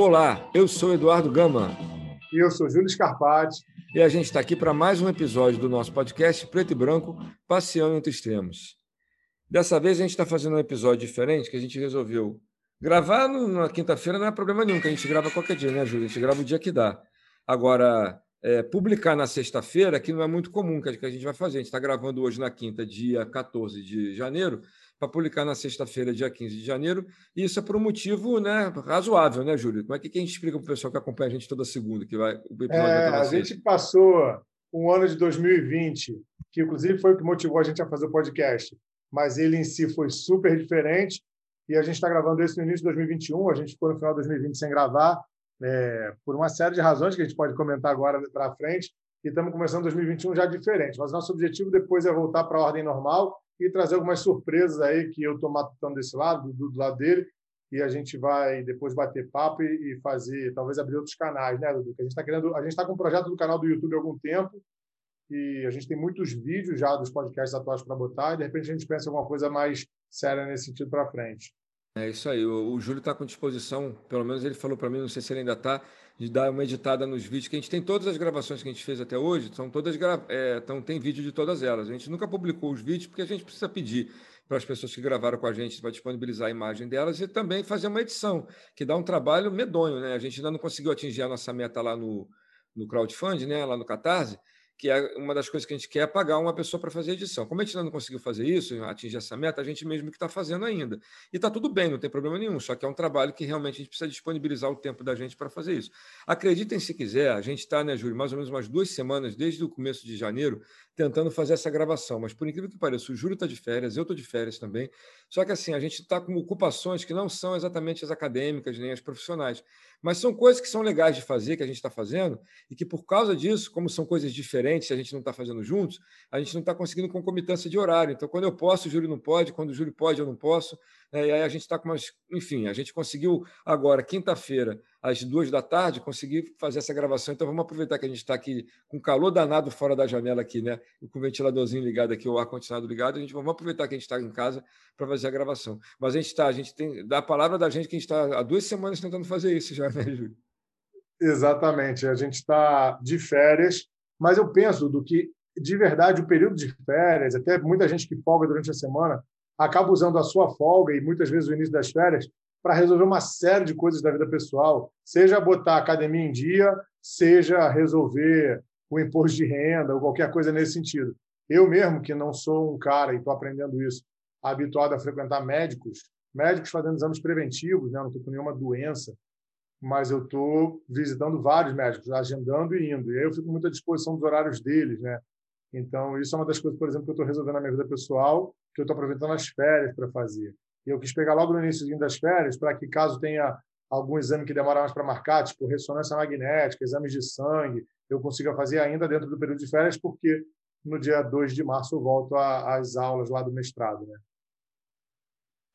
Olá, eu sou Eduardo Gama. E eu sou Júlio Scarpati. E a gente está aqui para mais um episódio do nosso podcast Preto e Branco, Passeando entre Extremos. Dessa vez a gente está fazendo um episódio diferente que a gente resolveu gravar na quinta-feira não é problema nenhum, que a gente grava qualquer dia, né, Júlio? A gente grava o dia que dá. Agora, é, publicar na sexta-feira, que não é muito comum que a gente vai fazer. A gente está gravando hoje na quinta, dia 14 de janeiro, para publicar na sexta-feira, dia 15 de janeiro, e isso é por um motivo né, razoável, né, Júlio? Como é que a gente explica para o pessoal que acompanha a gente toda segunda, que vai o episódio é, A gente passou um ano de 2020, que inclusive foi o que motivou a gente a fazer o podcast, mas ele em si foi super diferente, e a gente está gravando esse no início de 2021, a gente ficou no final de 2020 sem gravar, é, por uma série de razões que a gente pode comentar agora para frente, e estamos começando 2021 já diferente. Mas nosso objetivo depois é voltar para a ordem normal e trazer algumas surpresas aí que eu estou matutando desse lado, do, do, lado dele, e a gente vai depois bater papo e, e fazer, talvez abrir outros canais, né, Dudu? a gente está querendo, a gente está com um projeto do canal do YouTube há algum tempo e a gente tem muitos vídeos já dos podcasts atuais para botar e de repente a gente pensa em alguma coisa mais séria nesse sentido para frente. É isso aí. O, o Júlio está com disposição, pelo menos ele falou para mim, não sei se ele ainda está, de dar uma editada nos vídeos, que a gente tem todas as gravações que a gente fez até hoje, são todas é, então tem vídeo de todas elas. A gente nunca publicou os vídeos porque a gente precisa pedir para as pessoas que gravaram com a gente para disponibilizar a imagem delas e também fazer uma edição, que dá um trabalho medonho, né? A gente ainda não conseguiu atingir a nossa meta lá no, no crowdfunding, né? Lá no Catarse que é uma das coisas que a gente quer é pagar uma pessoa para fazer edição. Como a gente ainda não conseguiu fazer isso, atingir essa meta, a gente mesmo que está fazendo ainda. E está tudo bem, não tem problema nenhum, só que é um trabalho que realmente a gente precisa disponibilizar o tempo da gente para fazer isso. Acreditem se quiser, a gente está, né, Júlio, mais ou menos umas duas semanas, desde o começo de janeiro, tentando fazer essa gravação. Mas, por incrível que pareça, o Júlio está de férias, eu estou de férias também. Só que, assim, a gente está com ocupações que não são exatamente as acadêmicas nem as profissionais. Mas são coisas que são legais de fazer, que a gente está fazendo, e que por causa disso, como são coisas diferentes, a gente não está fazendo juntos, a gente não está conseguindo concomitância de horário. Então, quando eu posso, o Júlio não pode, quando o Júlio pode, eu não posso. Né? E aí a gente está com umas. Enfim, a gente conseguiu agora, quinta-feira, às duas da tarde, conseguir fazer essa gravação. Então, vamos aproveitar que a gente está aqui com calor danado fora da janela aqui, né? com o ventiladorzinho ligado aqui, o ar-condicionado ligado. A gente vamos aproveitar que a gente está em casa para fazer a gravação. Mas a gente está, a gente tem. Dá a palavra da gente que a gente está há duas semanas tentando fazer isso já, né, Júlio? Exatamente. A gente está de férias, mas eu penso do que, de verdade, o período de férias, até muita gente que folga durante a semana, acaba usando a sua folga e muitas vezes o início das férias para resolver uma série de coisas da vida pessoal, seja botar a academia em dia, seja resolver o imposto de renda ou qualquer coisa nesse sentido. Eu mesmo, que não sou um cara, e estou aprendendo isso, habituado a frequentar médicos, médicos fazendo exames preventivos, né? não estou com nenhuma doença, mas eu estou visitando vários médicos, agendando e indo. E aí eu fico muito à disposição dos horários deles. Né? Então, isso é uma das coisas, por exemplo, que eu estou resolvendo na minha vida pessoal, que eu estou aproveitando as férias para fazer. Eu quis pegar logo no início das férias, para que, caso tenha algum exame que demora mais para marcar, tipo ressonância magnética, exames de sangue, eu consiga fazer ainda dentro do período de férias, porque no dia 2 de março eu volto às aulas lá do mestrado. Né?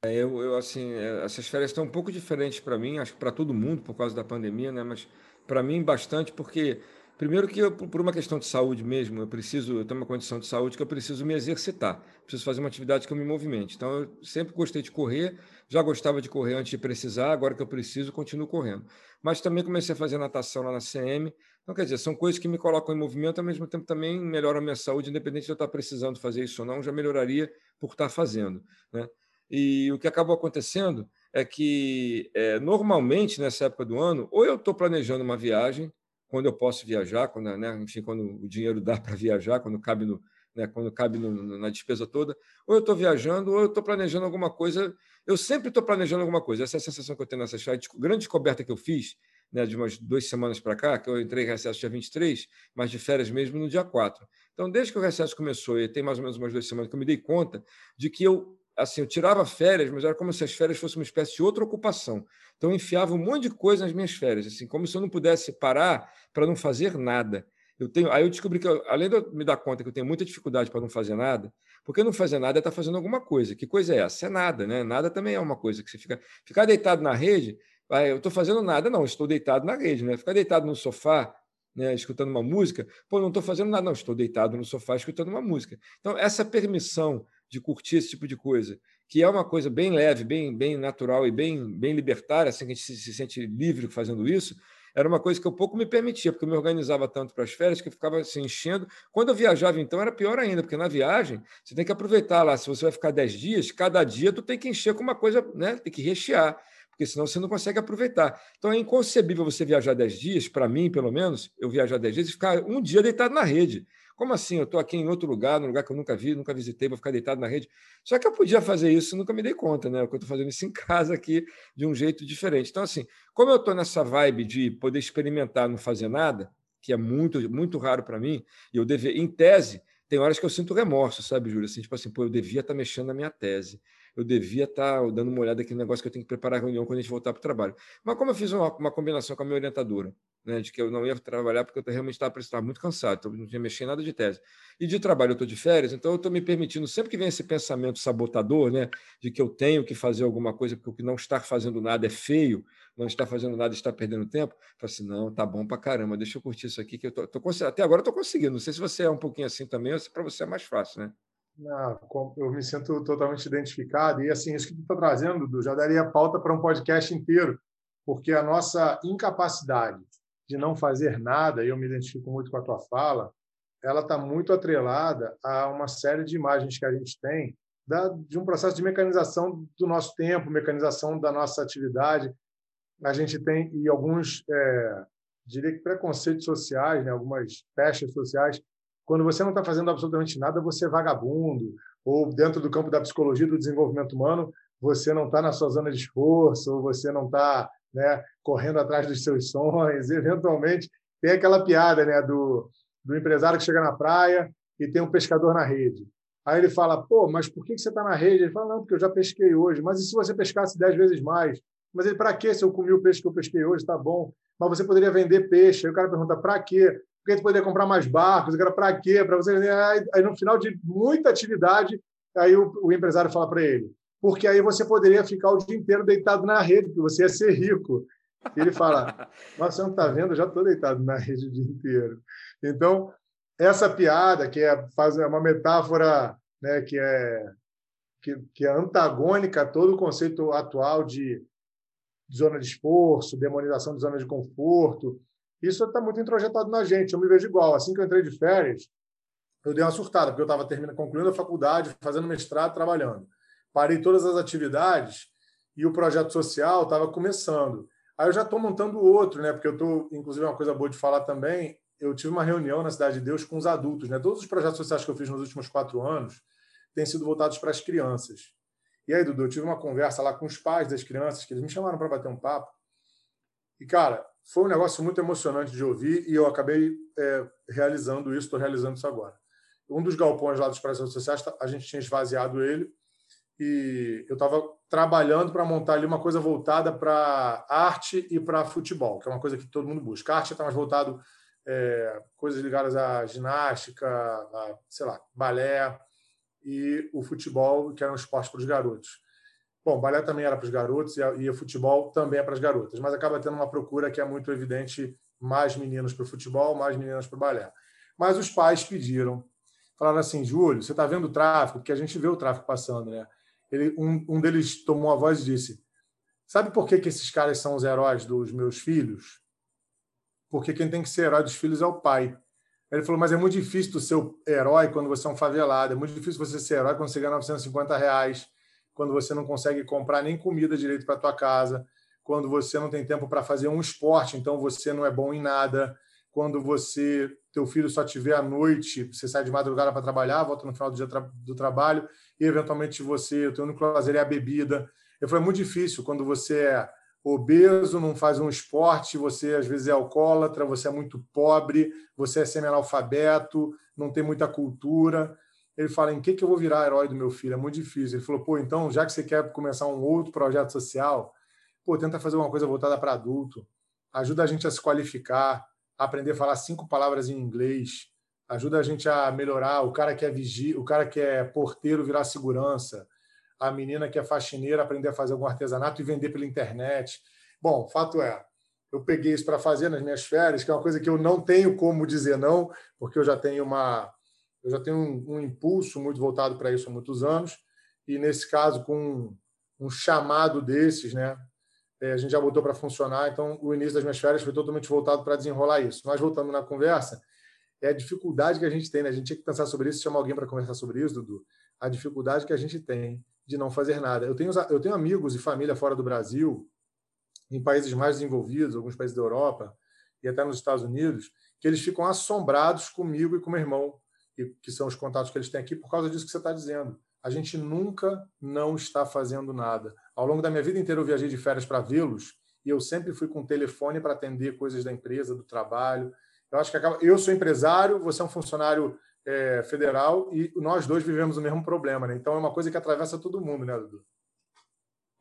É, eu, eu, assim, é, essas férias estão um pouco diferentes para mim, acho que para todo mundo, por causa da pandemia, né? mas para mim bastante, porque Primeiro que eu, por uma questão de saúde mesmo, eu preciso, eu tenho uma condição de saúde que eu preciso me exercitar, preciso fazer uma atividade que eu me movimente. Então, eu sempre gostei de correr, já gostava de correr antes de precisar, agora que eu preciso, continuo correndo. Mas também comecei a fazer natação lá na CM. Então, quer dizer, são coisas que me colocam em movimento, ao mesmo tempo também melhoram a minha saúde, independente de eu estar precisando fazer isso ou não, já melhoraria por estar fazendo. Né? E o que acabou acontecendo é que, é, normalmente, nessa época do ano, ou eu estou planejando uma viagem, quando eu posso viajar, quando, né, enfim, quando o dinheiro dá para viajar, quando cabe, no, né, quando cabe no, na despesa toda, ou eu estou viajando, ou eu estou planejando alguma coisa. Eu sempre estou planejando alguma coisa. Essa é a sensação que eu tenho nessa chat. Grande descoberta que eu fiz, né, de umas duas semanas para cá, que eu entrei em recesso dia 23, mas de férias mesmo no dia 4. Então, desde que o recesso começou, e tem mais ou menos umas duas semanas que eu me dei conta de que eu assim, eu tirava férias, mas era como se as férias fossem uma espécie de outra ocupação. Então, eu enfiava um monte de coisa nas minhas férias, assim, como se eu não pudesse parar para não fazer nada. Eu tenho, aí eu descobri que, além de eu me dar conta que eu tenho muita dificuldade para não fazer nada, porque não fazer nada é estar tá fazendo alguma coisa. Que coisa é essa? É nada, né? Nada também é uma coisa que você fica. Ficar deitado na rede, ah, eu estou fazendo nada, não, estou deitado na rede, né? Ficar deitado no sofá, né, escutando uma música, pô, não estou fazendo nada, não, estou deitado no sofá escutando uma música. Então, essa permissão de curtir esse tipo de coisa, que é uma coisa bem leve, bem, bem natural e bem, bem libertária, assim, que a gente se, se sente livre fazendo isso, era uma coisa que eu pouco me permitia, porque eu me organizava tanto para as férias que eu ficava se assim, enchendo. Quando eu viajava, então, era pior ainda, porque na viagem você tem que aproveitar lá. Se você vai ficar 10 dias, cada dia tu tem que encher com uma coisa, né? Tem que rechear, porque senão você não consegue aproveitar. Então é inconcebível você viajar 10 dias, para mim, pelo menos, eu viajar 10 dias e ficar um dia deitado na rede. Como assim? Eu estou aqui em outro lugar, num lugar que eu nunca vi, nunca visitei, vou ficar deitado na rede. Só que eu podia fazer isso, nunca me dei conta, né? Eu estou fazendo isso em casa aqui de um jeito diferente. Então, assim, como eu estou nessa vibe de poder experimentar, não fazer nada, que é muito, muito raro para mim, e eu devia, em tese, tem horas que eu sinto remorso, sabe, Júlio? Assim, tipo assim, pô, eu devia estar tá mexendo na minha tese eu devia estar tá dando uma olhada aqui no negócio que eu tenho que preparar a reunião quando a gente voltar para o trabalho. Mas como eu fiz uma, uma combinação com a minha orientadora, né, de que eu não ia trabalhar porque eu realmente estava, muito cansado, então não tinha mexido nada de tese. E de trabalho eu estou de férias, então eu estou me permitindo, sempre que vem esse pensamento sabotador, né, de que eu tenho que fazer alguma coisa porque o que não estar fazendo nada é feio, não está fazendo nada está perdendo tempo, eu falo assim, não, tá bom para caramba, deixa eu curtir isso aqui, que eu tô, tô até agora eu estou conseguindo. Não sei se você é um pouquinho assim também, ou se para você é mais fácil, né? Não, eu me sinto totalmente identificado. E assim, isso que tu está trazendo, Dudu, já daria pauta para um podcast inteiro, porque a nossa incapacidade de não fazer nada, e eu me identifico muito com a tua fala, ela está muito atrelada a uma série de imagens que a gente tem da, de um processo de mecanização do nosso tempo, mecanização da nossa atividade. A gente tem e alguns, é, diria que preconceitos sociais, né, algumas peças sociais quando você não está fazendo absolutamente nada, você é vagabundo. Ou dentro do campo da psicologia do desenvolvimento humano, você não está na sua zona de esforço, ou você não está né, correndo atrás dos seus sonhos. Eventualmente, tem aquela piada né, do, do empresário que chega na praia e tem um pescador na rede. Aí ele fala, pô, mas por que você está na rede? Ele fala, não, porque eu já pesquei hoje. Mas e se você pescasse dez vezes mais? Mas ele, para que se eu comi o peixe que eu pesquei hoje? Está bom. Mas você poderia vender peixe. Aí o cara pergunta, para quê? Porque a gente poderia comprar mais barcos, era para quê? Para você. Aí, no final de muita atividade, aí o, o empresário fala para ele, porque aí você poderia ficar o dia inteiro deitado na rede, porque você ia ser rico. E ele fala, mas você não está vendo? Eu já estou deitado na rede o dia inteiro. Então, essa piada, que é, faz, é uma metáfora né, que, é, que, que é antagônica a todo o conceito atual de zona de esforço, demonização de zona de conforto, isso está muito introjetado na gente. Eu me vejo igual. Assim que eu entrei de férias, eu dei uma surtada, porque eu estava terminando, concluindo a faculdade, fazendo mestrado, trabalhando. Parei todas as atividades e o projeto social estava começando. Aí eu já estou montando outro, né? Porque eu estou, inclusive, uma coisa boa de falar também. Eu tive uma reunião na Cidade de Deus com os adultos, né? Todos os projetos sociais que eu fiz nos últimos quatro anos têm sido voltados para as crianças. E aí, Dudu, eu tive uma conversa lá com os pais das crianças, que eles me chamaram para bater um papo. E, cara, foi um negócio muito emocionante de ouvir e eu acabei é, realizando isso, estou realizando isso agora. Um dos galpões lá dos projetos sociais, tá, a gente tinha esvaziado ele e eu estava trabalhando para montar ali uma coisa voltada para arte e para futebol, que é uma coisa que todo mundo busca. A arte está mais voltado é, coisas ligadas à ginástica, a, sei lá, balé e o futebol, que era um esporte para os garotos. Bom, balé também era para os garotos e, o futebol também é para as garotas, mas acaba tendo uma procura que é muito evidente: mais meninos para o futebol, mais meninas para o balé. Mas os pais pediram, falaram assim: Júlio, você está vendo o tráfico? Porque a gente vê o tráfico passando, né? Ele, um, um deles tomou a voz e disse: Sabe por que, que esses caras são os heróis dos meus filhos? Porque quem tem que ser herói dos filhos é o pai. Ele falou, mas é muito difícil ser o herói quando você é um favelado, é muito difícil você ser herói quando você ganha 950 reais quando você não consegue comprar nem comida direito para tua casa, quando você não tem tempo para fazer um esporte, então você não é bom em nada, quando você teu filho só te vê à noite, você sai de madrugada para trabalhar, volta no final do dia do trabalho e eventualmente você, o teu único lazer é a bebida. Eu falei, é muito difícil quando você é obeso, não faz um esporte, você às vezes é alcoólatra, você é muito pobre, você é semi-analfabeto, não tem muita cultura ele fala: em que, que eu vou virar herói do meu filho? É muito difícil. Ele falou: pô, então, já que você quer começar um outro projeto social, pô, tenta fazer uma coisa voltada para adulto. Ajuda a gente a se qualificar, a aprender a falar cinco palavras em inglês. Ajuda a gente a melhorar. O cara que é vigia, o cara que é porteiro virar segurança. A menina que é faxineira aprender a fazer algum artesanato e vender pela internet. Bom, fato é, eu peguei isso para fazer nas minhas férias, que é uma coisa que eu não tenho como dizer não, porque eu já tenho uma eu já tenho um, um impulso muito voltado para isso há muitos anos. e nesse caso, com um chamado desses, né? É, a gente já botou para funcionar, então o início das minhas férias foi totalmente voltado para desenrolar isso. Mas voltando na conversa, é a dificuldade que a gente tem, né? A gente tinha que pensar sobre isso, chamar alguém para conversar sobre isso, Dudu. A dificuldade que a gente tem de não fazer nada. Eu tenho, eu tenho amigos e família fora do Brasil, em países mais desenvolvidos, alguns países da Europa e até nos Estados Unidos, que eles ficam assombrados comigo e com meu irmão, que são os contatos que eles têm aqui, por causa disso que você está dizendo. A gente nunca não está fazendo nada. Ao longo da minha vida inteira, eu viajei de férias para vê-los e eu sempre fui com telefone para atender coisas da empresa, do trabalho. Eu acho que acaba... eu sou empresário, você é um funcionário é, federal e nós dois vivemos o mesmo problema, né? Então é uma coisa que atravessa todo mundo, né, Dudu?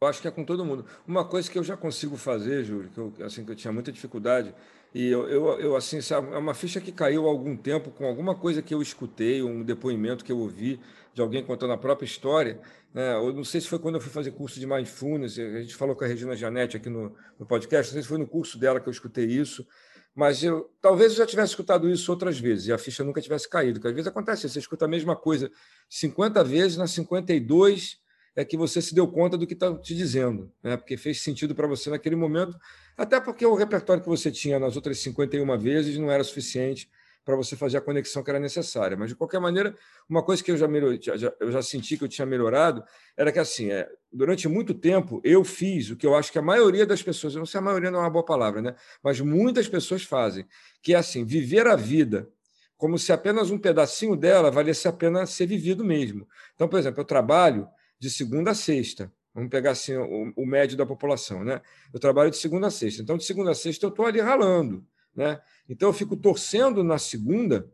Eu acho que é com todo mundo. Uma coisa que eu já consigo fazer, Júlio, que eu, assim, que eu tinha muita dificuldade, e eu, eu, eu, assim, sabe, é uma ficha que caiu há algum tempo com alguma coisa que eu escutei, um depoimento que eu ouvi de alguém contando a própria história. Né? Eu não sei se foi quando eu fui fazer curso de Mindfulness, a gente falou com a Regina Janete aqui no, no podcast, não sei se foi no curso dela que eu escutei isso, mas eu, talvez eu já tivesse escutado isso outras vezes e a ficha nunca tivesse caído, porque às vezes acontece, você escuta a mesma coisa 50 vezes, na 52 é que você se deu conta do que está te dizendo, né? porque fez sentido para você naquele momento, até porque o repertório que você tinha nas outras 51 vezes não era suficiente para você fazer a conexão que era necessária. Mas, de qualquer maneira, uma coisa que eu já, melhor, já, eu já senti que eu tinha melhorado era que, assim, é, durante muito tempo, eu fiz o que eu acho que a maioria das pessoas, eu não sei a maioria não é uma boa palavra, né? mas muitas pessoas fazem, que é assim, viver a vida como se apenas um pedacinho dela valesse a pena ser vivido mesmo. Então, por exemplo, eu trabalho de segunda a sexta. Vamos pegar assim o, o, médio da população, né? Eu trabalho de segunda a sexta. Então, de segunda a sexta, eu estou ali ralando, né? Então, eu fico torcendo na segunda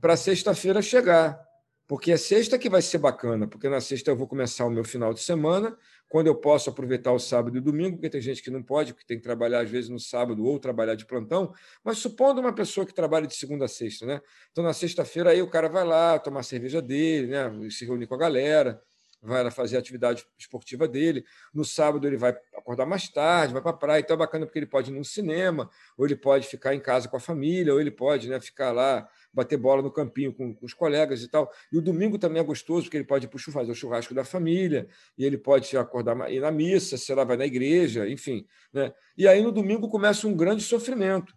para sexta-feira chegar, porque é sexta que vai ser bacana, porque na sexta eu vou começar o meu final de semana, quando eu posso aproveitar o sábado e o domingo, porque tem gente que não pode, que tem que trabalhar às vezes no sábado ou trabalhar de plantão, mas supondo uma pessoa que trabalha de segunda a sexta, né? Então, na sexta-feira, aí o cara vai lá tomar a cerveja dele, né? Se reunir com a galera, vai fazer a atividade esportiva dele. No sábado ele vai acordar mais tarde, vai para a praia. Então é bacana porque ele pode ir num cinema, ou ele pode ficar em casa com a família, ou ele pode né, ficar lá, bater bola no campinho com, com os colegas e tal. E o domingo também é gostoso, porque ele pode ir fazer o churrasco da família, e ele pode acordar ir na missa, sei lá, vai na igreja, enfim. Né? E aí no domingo começa um grande sofrimento,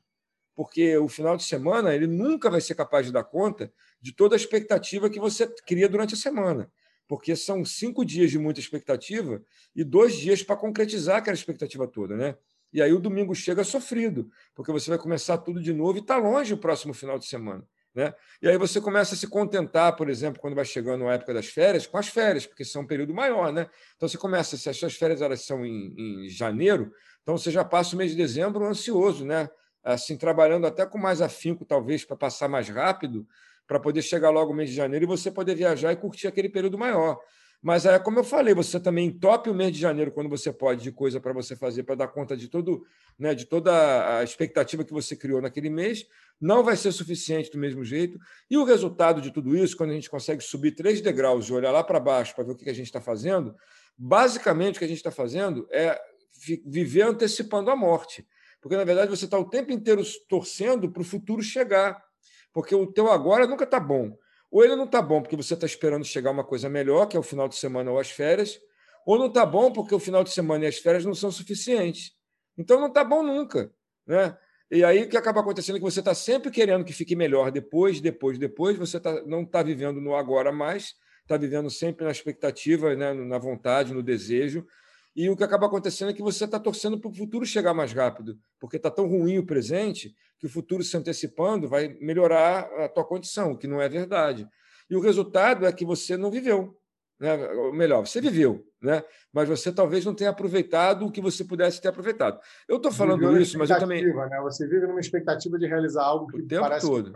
porque o final de semana ele nunca vai ser capaz de dar conta de toda a expectativa que você cria durante a semana porque são cinco dias de muita expectativa e dois dias para concretizar aquela expectativa toda, né? E aí o domingo chega sofrido, porque você vai começar tudo de novo e está longe o próximo final de semana. Né? E aí você começa a se contentar, por exemplo, quando vai chegando a época das férias, com as férias, porque são um período maior, né? Então você começa, se as suas férias elas são em, em janeiro, então você já passa o mês de dezembro ansioso, né? Assim, trabalhando até com mais afinco, talvez, para passar mais rápido, para poder chegar logo no mês de janeiro e você poder viajar e curtir aquele período maior. Mas é como eu falei, você também entope o mês de janeiro quando você pode de coisa para você fazer para dar conta de todo, né, de toda a expectativa que você criou naquele mês, não vai ser suficiente do mesmo jeito. E o resultado de tudo isso, quando a gente consegue subir três degraus e olhar lá para baixo para ver o que a gente está fazendo, basicamente o que a gente está fazendo é viver antecipando a morte. Porque, na verdade, você está o tempo inteiro torcendo para o futuro chegar. Porque o teu agora nunca está bom. Ou ele não está bom porque você está esperando chegar uma coisa melhor, que é o final de semana ou as férias, ou não está bom porque o final de semana e as férias não são suficientes. Então não está bom nunca. Né? E aí o que acaba acontecendo é que você está sempre querendo que fique melhor depois, depois, depois, você tá, não está vivendo no agora mais, está vivendo sempre na expectativa, né, na vontade, no desejo. E o que acaba acontecendo é que você está torcendo para o futuro chegar mais rápido, porque está tão ruim o presente que o futuro se antecipando vai melhorar a tua condição, o que não é verdade. E o resultado é que você não viveu. Né? Ou melhor, você viveu, né? mas você talvez não tenha aproveitado o que você pudesse ter aproveitado. Eu estou falando isso, mas eu também. Né? Você vive numa expectativa de realizar algo que o tempo parece todo.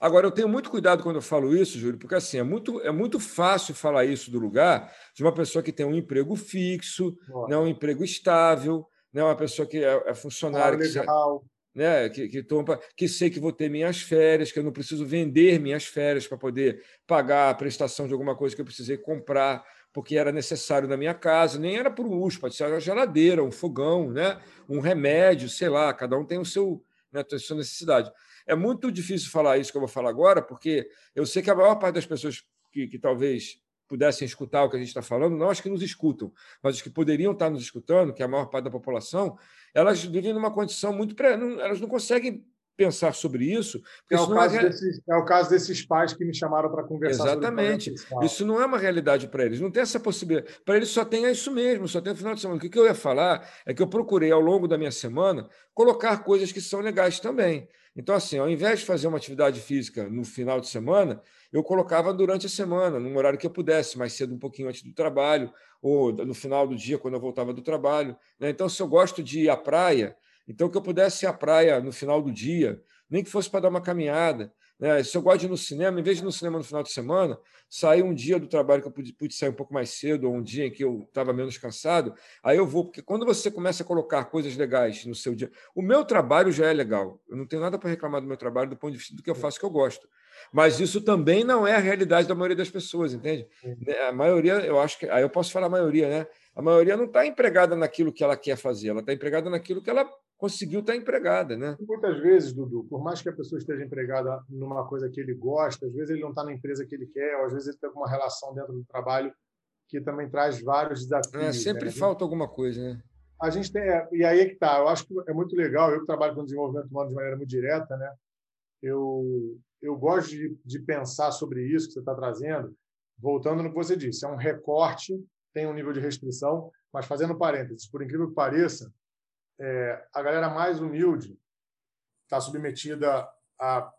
Agora, eu tenho muito cuidado quando eu falo isso, Júlio, porque assim, é muito, é muito fácil falar isso do lugar de uma pessoa que tem um emprego fixo, né, um emprego estável, né, uma pessoa que é, é funcionário. legal né, que, que, tompa, que sei que vou ter minhas férias, que eu não preciso vender minhas férias para poder pagar a prestação de alguma coisa que eu precisei comprar porque era necessário na minha casa, nem era por luxo, pode ser uma geladeira, um fogão, né, um remédio, sei lá, cada um tem o seu, né, a sua necessidade. É muito difícil falar isso que eu vou falar agora, porque eu sei que a maior parte das pessoas que, que talvez pudessem escutar o que a gente está falando, não as que nos escutam, mas os que poderiam estar nos escutando, que é a maior parte da população, elas vivem numa condição muito. Elas não conseguem pensar sobre isso. É o, caso é... Desses, é o caso desses pais que me chamaram para conversar Exatamente. isso não é uma realidade para eles, não tem essa possibilidade. Para eles só tem isso mesmo, só tem o final de semana. O que eu ia falar é que eu procurei, ao longo da minha semana, colocar coisas que são legais também. Então, assim, ao invés de fazer uma atividade física no final de semana, eu colocava durante a semana, num horário que eu pudesse, mais cedo, um pouquinho antes do trabalho, ou no final do dia, quando eu voltava do trabalho. Né? Então, se eu gosto de ir à praia, então, que eu pudesse ir à praia no final do dia, nem que fosse para dar uma caminhada. Né? Se eu gosto de ir no cinema, em vez de ir no cinema no final de semana, sair um dia do trabalho que eu pude, pude sair um pouco mais cedo, ou um dia em que eu estava menos cansado, aí eu vou, porque quando você começa a colocar coisas legais no seu dia. O meu trabalho já é legal. Eu não tenho nada para reclamar do meu trabalho do ponto de vista do que eu faço que eu gosto. Mas isso também não é a realidade da maioria das pessoas, entende? Né? A maioria, eu acho que. Aí eu posso falar a maioria, né? A maioria não está empregada naquilo que ela quer fazer, ela está empregada naquilo que ela conseguiu estar empregada, né? Muitas vezes, Dudu, por mais que a pessoa esteja empregada numa coisa que ele gosta, às vezes ele não está na empresa que ele quer, ou às vezes ele tem alguma relação dentro do trabalho que também traz vários desafios. É, sempre né? falta alguma coisa, né? A gente tem, é, e aí é que tá. Eu acho que é muito legal. Eu que trabalho com desenvolvimento humano de maneira muito direta, né? Eu eu gosto de, de pensar sobre isso que você está trazendo. Voltando no que você disse, é um recorte, tem um nível de restrição, mas fazendo parênteses, por incrível que pareça, é, a galera mais humilde está submetida a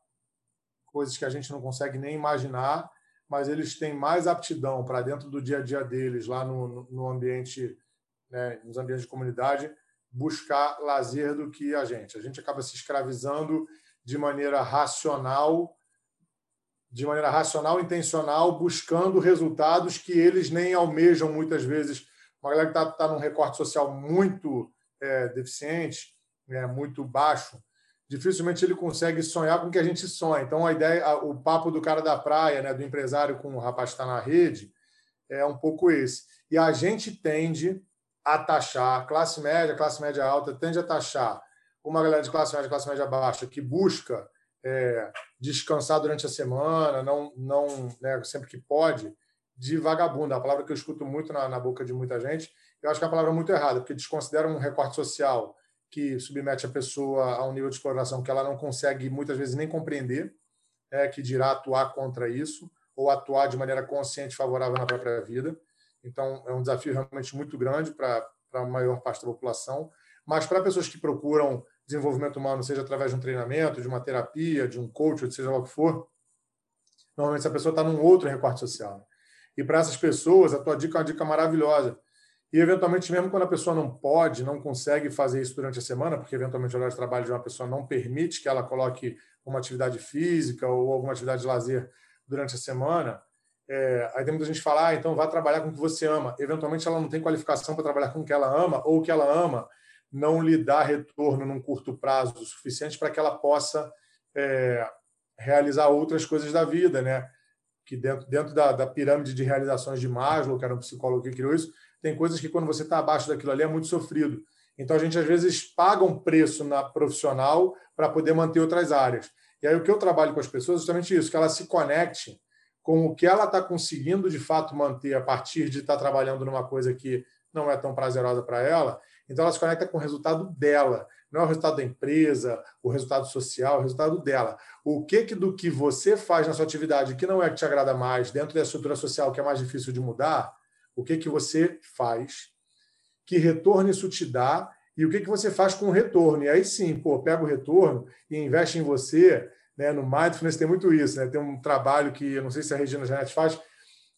coisas que a gente não consegue nem imaginar, mas eles têm mais aptidão para dentro do dia a dia deles, lá no, no ambiente, né, nos ambientes de comunidade, buscar lazer do que a gente. A gente acaba se escravizando de maneira racional, de maneira racional, intencional, buscando resultados que eles nem almejam muitas vezes. Uma galera que está tá num recorte social muito é, deficiente, é, muito baixo, dificilmente ele consegue sonhar com o que a gente sonha. Então, a ideia, o papo do cara da praia, né, do empresário com o rapaz que está na rede, é um pouco esse. E a gente tende a taxar, classe média, classe média alta, tende a taxar uma galera de classe média, classe média baixa, que busca é, descansar durante a semana, não, não né, sempre que pode, de vagabundo. A palavra que eu escuto muito na, na boca de muita gente eu acho que é uma palavra muito errada, porque desconsidera um recorte social que submete a pessoa a um nível de exploração que ela não consegue muitas vezes nem compreender, é, que dirá atuar contra isso ou atuar de maneira consciente favorável na própria vida. Então, é um desafio realmente muito grande para a maior parte da população. Mas para pessoas que procuram desenvolvimento humano, seja através de um treinamento, de uma terapia, de um coach, ou seja lá o que for, normalmente essa pessoa está num outro recorte social. E para essas pessoas, a tua dica é uma dica maravilhosa e, eventualmente, mesmo quando a pessoa não pode, não consegue fazer isso durante a semana, porque, eventualmente, o horário de trabalho de uma pessoa não permite que ela coloque uma atividade física ou alguma atividade de lazer durante a semana, é, aí tem muita gente falar, ah, então vá trabalhar com o que você ama. Eventualmente, ela não tem qualificação para trabalhar com o que ela ama, ou o que ela ama não lhe dá retorno num curto prazo suficiente para que ela possa é, realizar outras coisas da vida, né? Que dentro, dentro da, da pirâmide de realizações de Maslow, que era um psicólogo que criou isso, tem coisas que quando você está abaixo daquilo ali é muito sofrido. Então a gente às vezes paga um preço na profissional para poder manter outras áreas. E aí o que eu trabalho com as pessoas é justamente isso, que ela se conecte com o que ela está conseguindo de fato manter a partir de estar tá trabalhando numa coisa que não é tão prazerosa para ela. Então ela se conecta com o resultado dela, não é o resultado da empresa, o resultado social, é o resultado dela. O que, que do que você faz na sua atividade que não é que te agrada mais, dentro da estrutura social que é mais difícil de mudar, o que, que você faz, que retorno isso te dá e o que, que você faz com o retorno. E aí sim, pô, pega o retorno e investe em você. Né? No Mindfulness tem muito isso, né? tem um trabalho que eu não sei se a Regina Janete faz,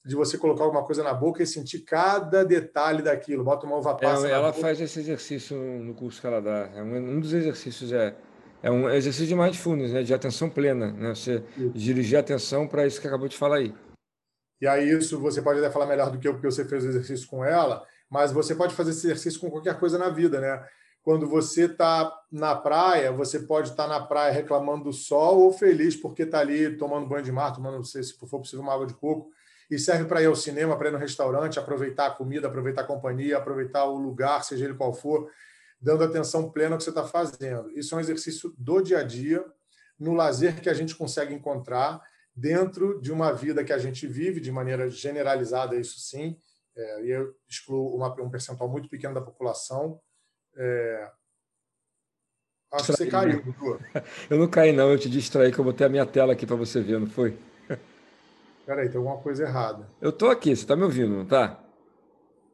de você colocar alguma coisa na boca e sentir cada detalhe daquilo. Bota uma uva passa. É, ela faz esse exercício no curso que ela dá. É um, um dos exercícios é, é um exercício de mindfulness, né? de atenção plena. Né? Você isso. dirigir a atenção para isso que acabou de falar aí. E aí isso você pode até falar melhor do que eu, porque você fez o exercício com ela, mas você pode fazer esse exercício com qualquer coisa na vida, né? Quando você está na praia, você pode estar tá na praia reclamando do sol ou feliz porque está ali tomando banho de mar, tomando, se for possível, uma água de coco. E serve para ir ao cinema, para ir no restaurante, aproveitar a comida, aproveitar a companhia, aproveitar o lugar, seja ele qual for, dando atenção plena ao que você está fazendo. Isso é um exercício do dia a dia, no lazer que a gente consegue encontrar dentro de uma vida que a gente vive de maneira generalizada, isso sim, é, e eu excluo uma, um percentual muito pequeno da população. É... Acho que você caiu, Dudu. Eu não caí, não, eu te distraí, que eu botei a minha tela aqui para você ver, não foi? Peraí, tem alguma coisa errada. Eu estou aqui, você está me ouvindo, não está?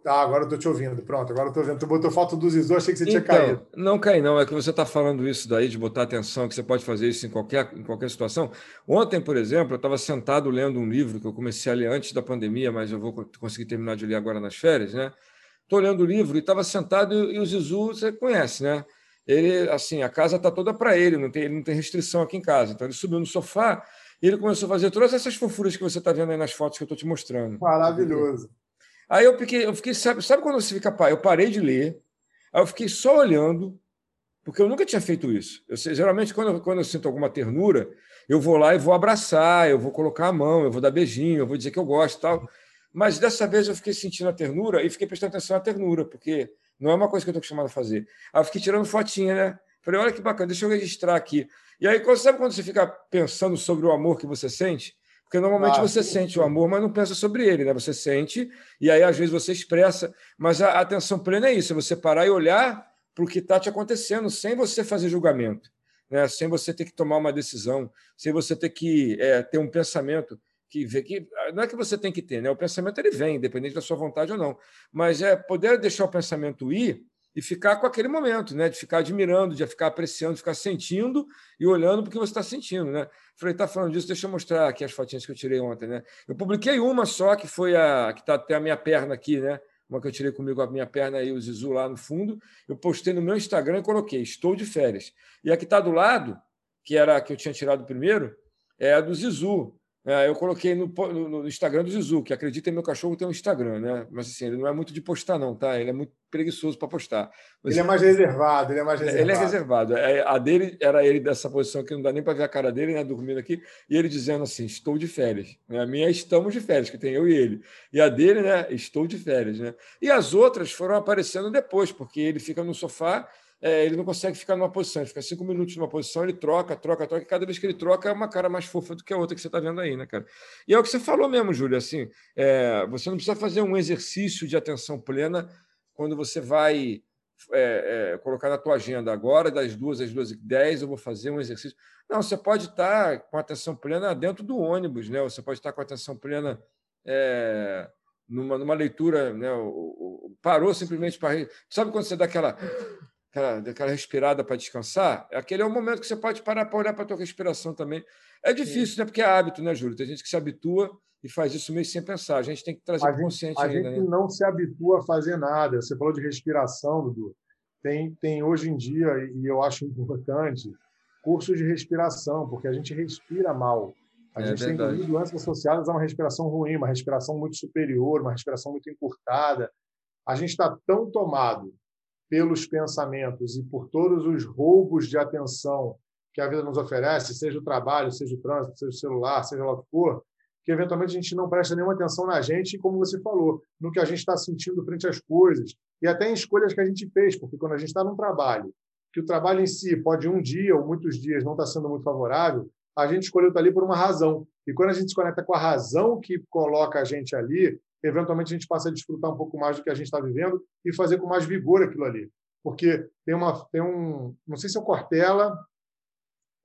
Ah, agora eu estou te ouvindo. Pronto, agora eu estou vendo. Tu botou foto do Zizu, achei que você então, tinha caído. Não caí, não. É que você está falando isso daí, de botar atenção, que você pode fazer isso em qualquer, em qualquer situação. Ontem, por exemplo, eu estava sentado lendo um livro que eu comecei a ler antes da pandemia, mas eu vou conseguir terminar de ler agora nas férias, né? Estou lendo o livro e estava sentado e, o Zizu, você conhece, né? Ele, assim, a casa está toda para ele, não tem, ele não tem restrição aqui em casa. Então ele subiu no sofá e ele começou a fazer todas essas fofuras que você está vendo aí nas fotos que eu estou te mostrando. Maravilhoso. Aí eu fiquei, eu fiquei sabe, sabe quando você fica pai? Eu parei de ler, aí eu fiquei só olhando, porque eu nunca tinha feito isso. Eu, geralmente, quando eu, quando eu sinto alguma ternura, eu vou lá e vou abraçar, eu vou colocar a mão, eu vou dar beijinho, eu vou dizer que eu gosto e tal. Mas dessa vez eu fiquei sentindo a ternura e fiquei prestando atenção na ternura, porque não é uma coisa que eu estou acostumado a fazer. Aí eu fiquei tirando fotinha, né? Falei, olha que bacana, deixa eu registrar aqui. E aí, sabe quando você fica pensando sobre o amor que você sente? Porque normalmente ah, você sim, sente o amor, mas não pensa sobre ele, né? Você sente, e aí às vezes você expressa, mas a atenção plena é isso: é você parar e olhar para o que está te acontecendo, sem você fazer julgamento, né? sem você ter que tomar uma decisão, sem você ter que é, ter um pensamento que vê que não é que você tem que ter, né? O pensamento ele vem, independente da sua vontade ou não, mas é poder deixar o pensamento ir e ficar com aquele momento, né? De ficar admirando, de ficar apreciando, de ficar sentindo e olhando porque você está sentindo, né? Falei, tá falando disso, deixa eu mostrar aqui as fotinhas que eu tirei ontem, né? Eu publiquei uma só, que foi a que está até a minha perna aqui, né? Uma que eu tirei comigo, a minha perna e o Zizu lá no fundo. Eu postei no meu Instagram e coloquei, estou de férias. E a que está do lado, que era a que eu tinha tirado primeiro, é a do Zizu. É, eu coloquei no, no, Instagram do Zizu, que acredita em meu cachorro tem um Instagram, né? Mas assim, ele não é muito de postar, não, tá? Ele é muito preguiçoso para postar. Mas, ele é mais reservado, ele é mais reservado. Ele é reservado. É, a dele era ele dessa posição que não dá nem para ver a cara dele, né? Dormindo aqui, e ele dizendo assim: estou de férias. A minha é estamos de férias, que tem eu e ele. E a dele, né? Estou de férias, né? E as outras foram aparecendo depois, porque ele fica no sofá é, ele não consegue ficar numa posição, ele fica cinco minutos numa posição, ele troca, troca, troca, e cada vez que ele troca é uma cara mais fofa do que a outra que você está vendo aí, né, cara? E é o que você falou mesmo, Júlio, assim, é, você não precisa fazer um exercício de atenção plena quando você vai é, é, colocar na tua agenda agora, das duas às duas e dez, eu vou fazer um exercício. Não, você pode estar com atenção plena dentro do ônibus, né? Você pode estar com atenção plena é, numa, numa leitura, né? Parou simplesmente para. Sabe quando você dá aquela aquela, aquela respirada para descansar, aquele é o momento que você pode parar para olhar para a tua respiração também. É difícil, Sim. né? Porque é hábito, né, Júlio? Tem gente que se habitua e faz isso meio sem pensar. A gente tem que trazer a consciente gente, ainda. A gente né? não se habitua a fazer nada. Você falou de respiração, Dudu. Tem, tem hoje em dia, e eu acho importante, cursos de respiração, porque a gente respira mal. A é gente verdade. tem doenças associadas a uma respiração ruim, uma respiração muito superior, uma respiração muito encurtada. A gente está tão tomado pelos pensamentos e por todos os roubos de atenção que a vida nos oferece, seja o trabalho, seja o trânsito, seja o celular, seja lá o que for, que eventualmente a gente não presta nenhuma atenção na gente, como você falou, no que a gente está sentindo frente às coisas, e até em escolhas que a gente fez, porque quando a gente está num trabalho, que o trabalho em si pode um dia ou muitos dias não estar tá sendo muito favorável, a gente escolheu estar ali por uma razão. E quando a gente se conecta com a razão que coloca a gente ali, eventualmente a gente passa a desfrutar um pouco mais do que a gente está vivendo e fazer com mais vigor aquilo ali. Porque tem, uma, tem um, não sei se é o Cortella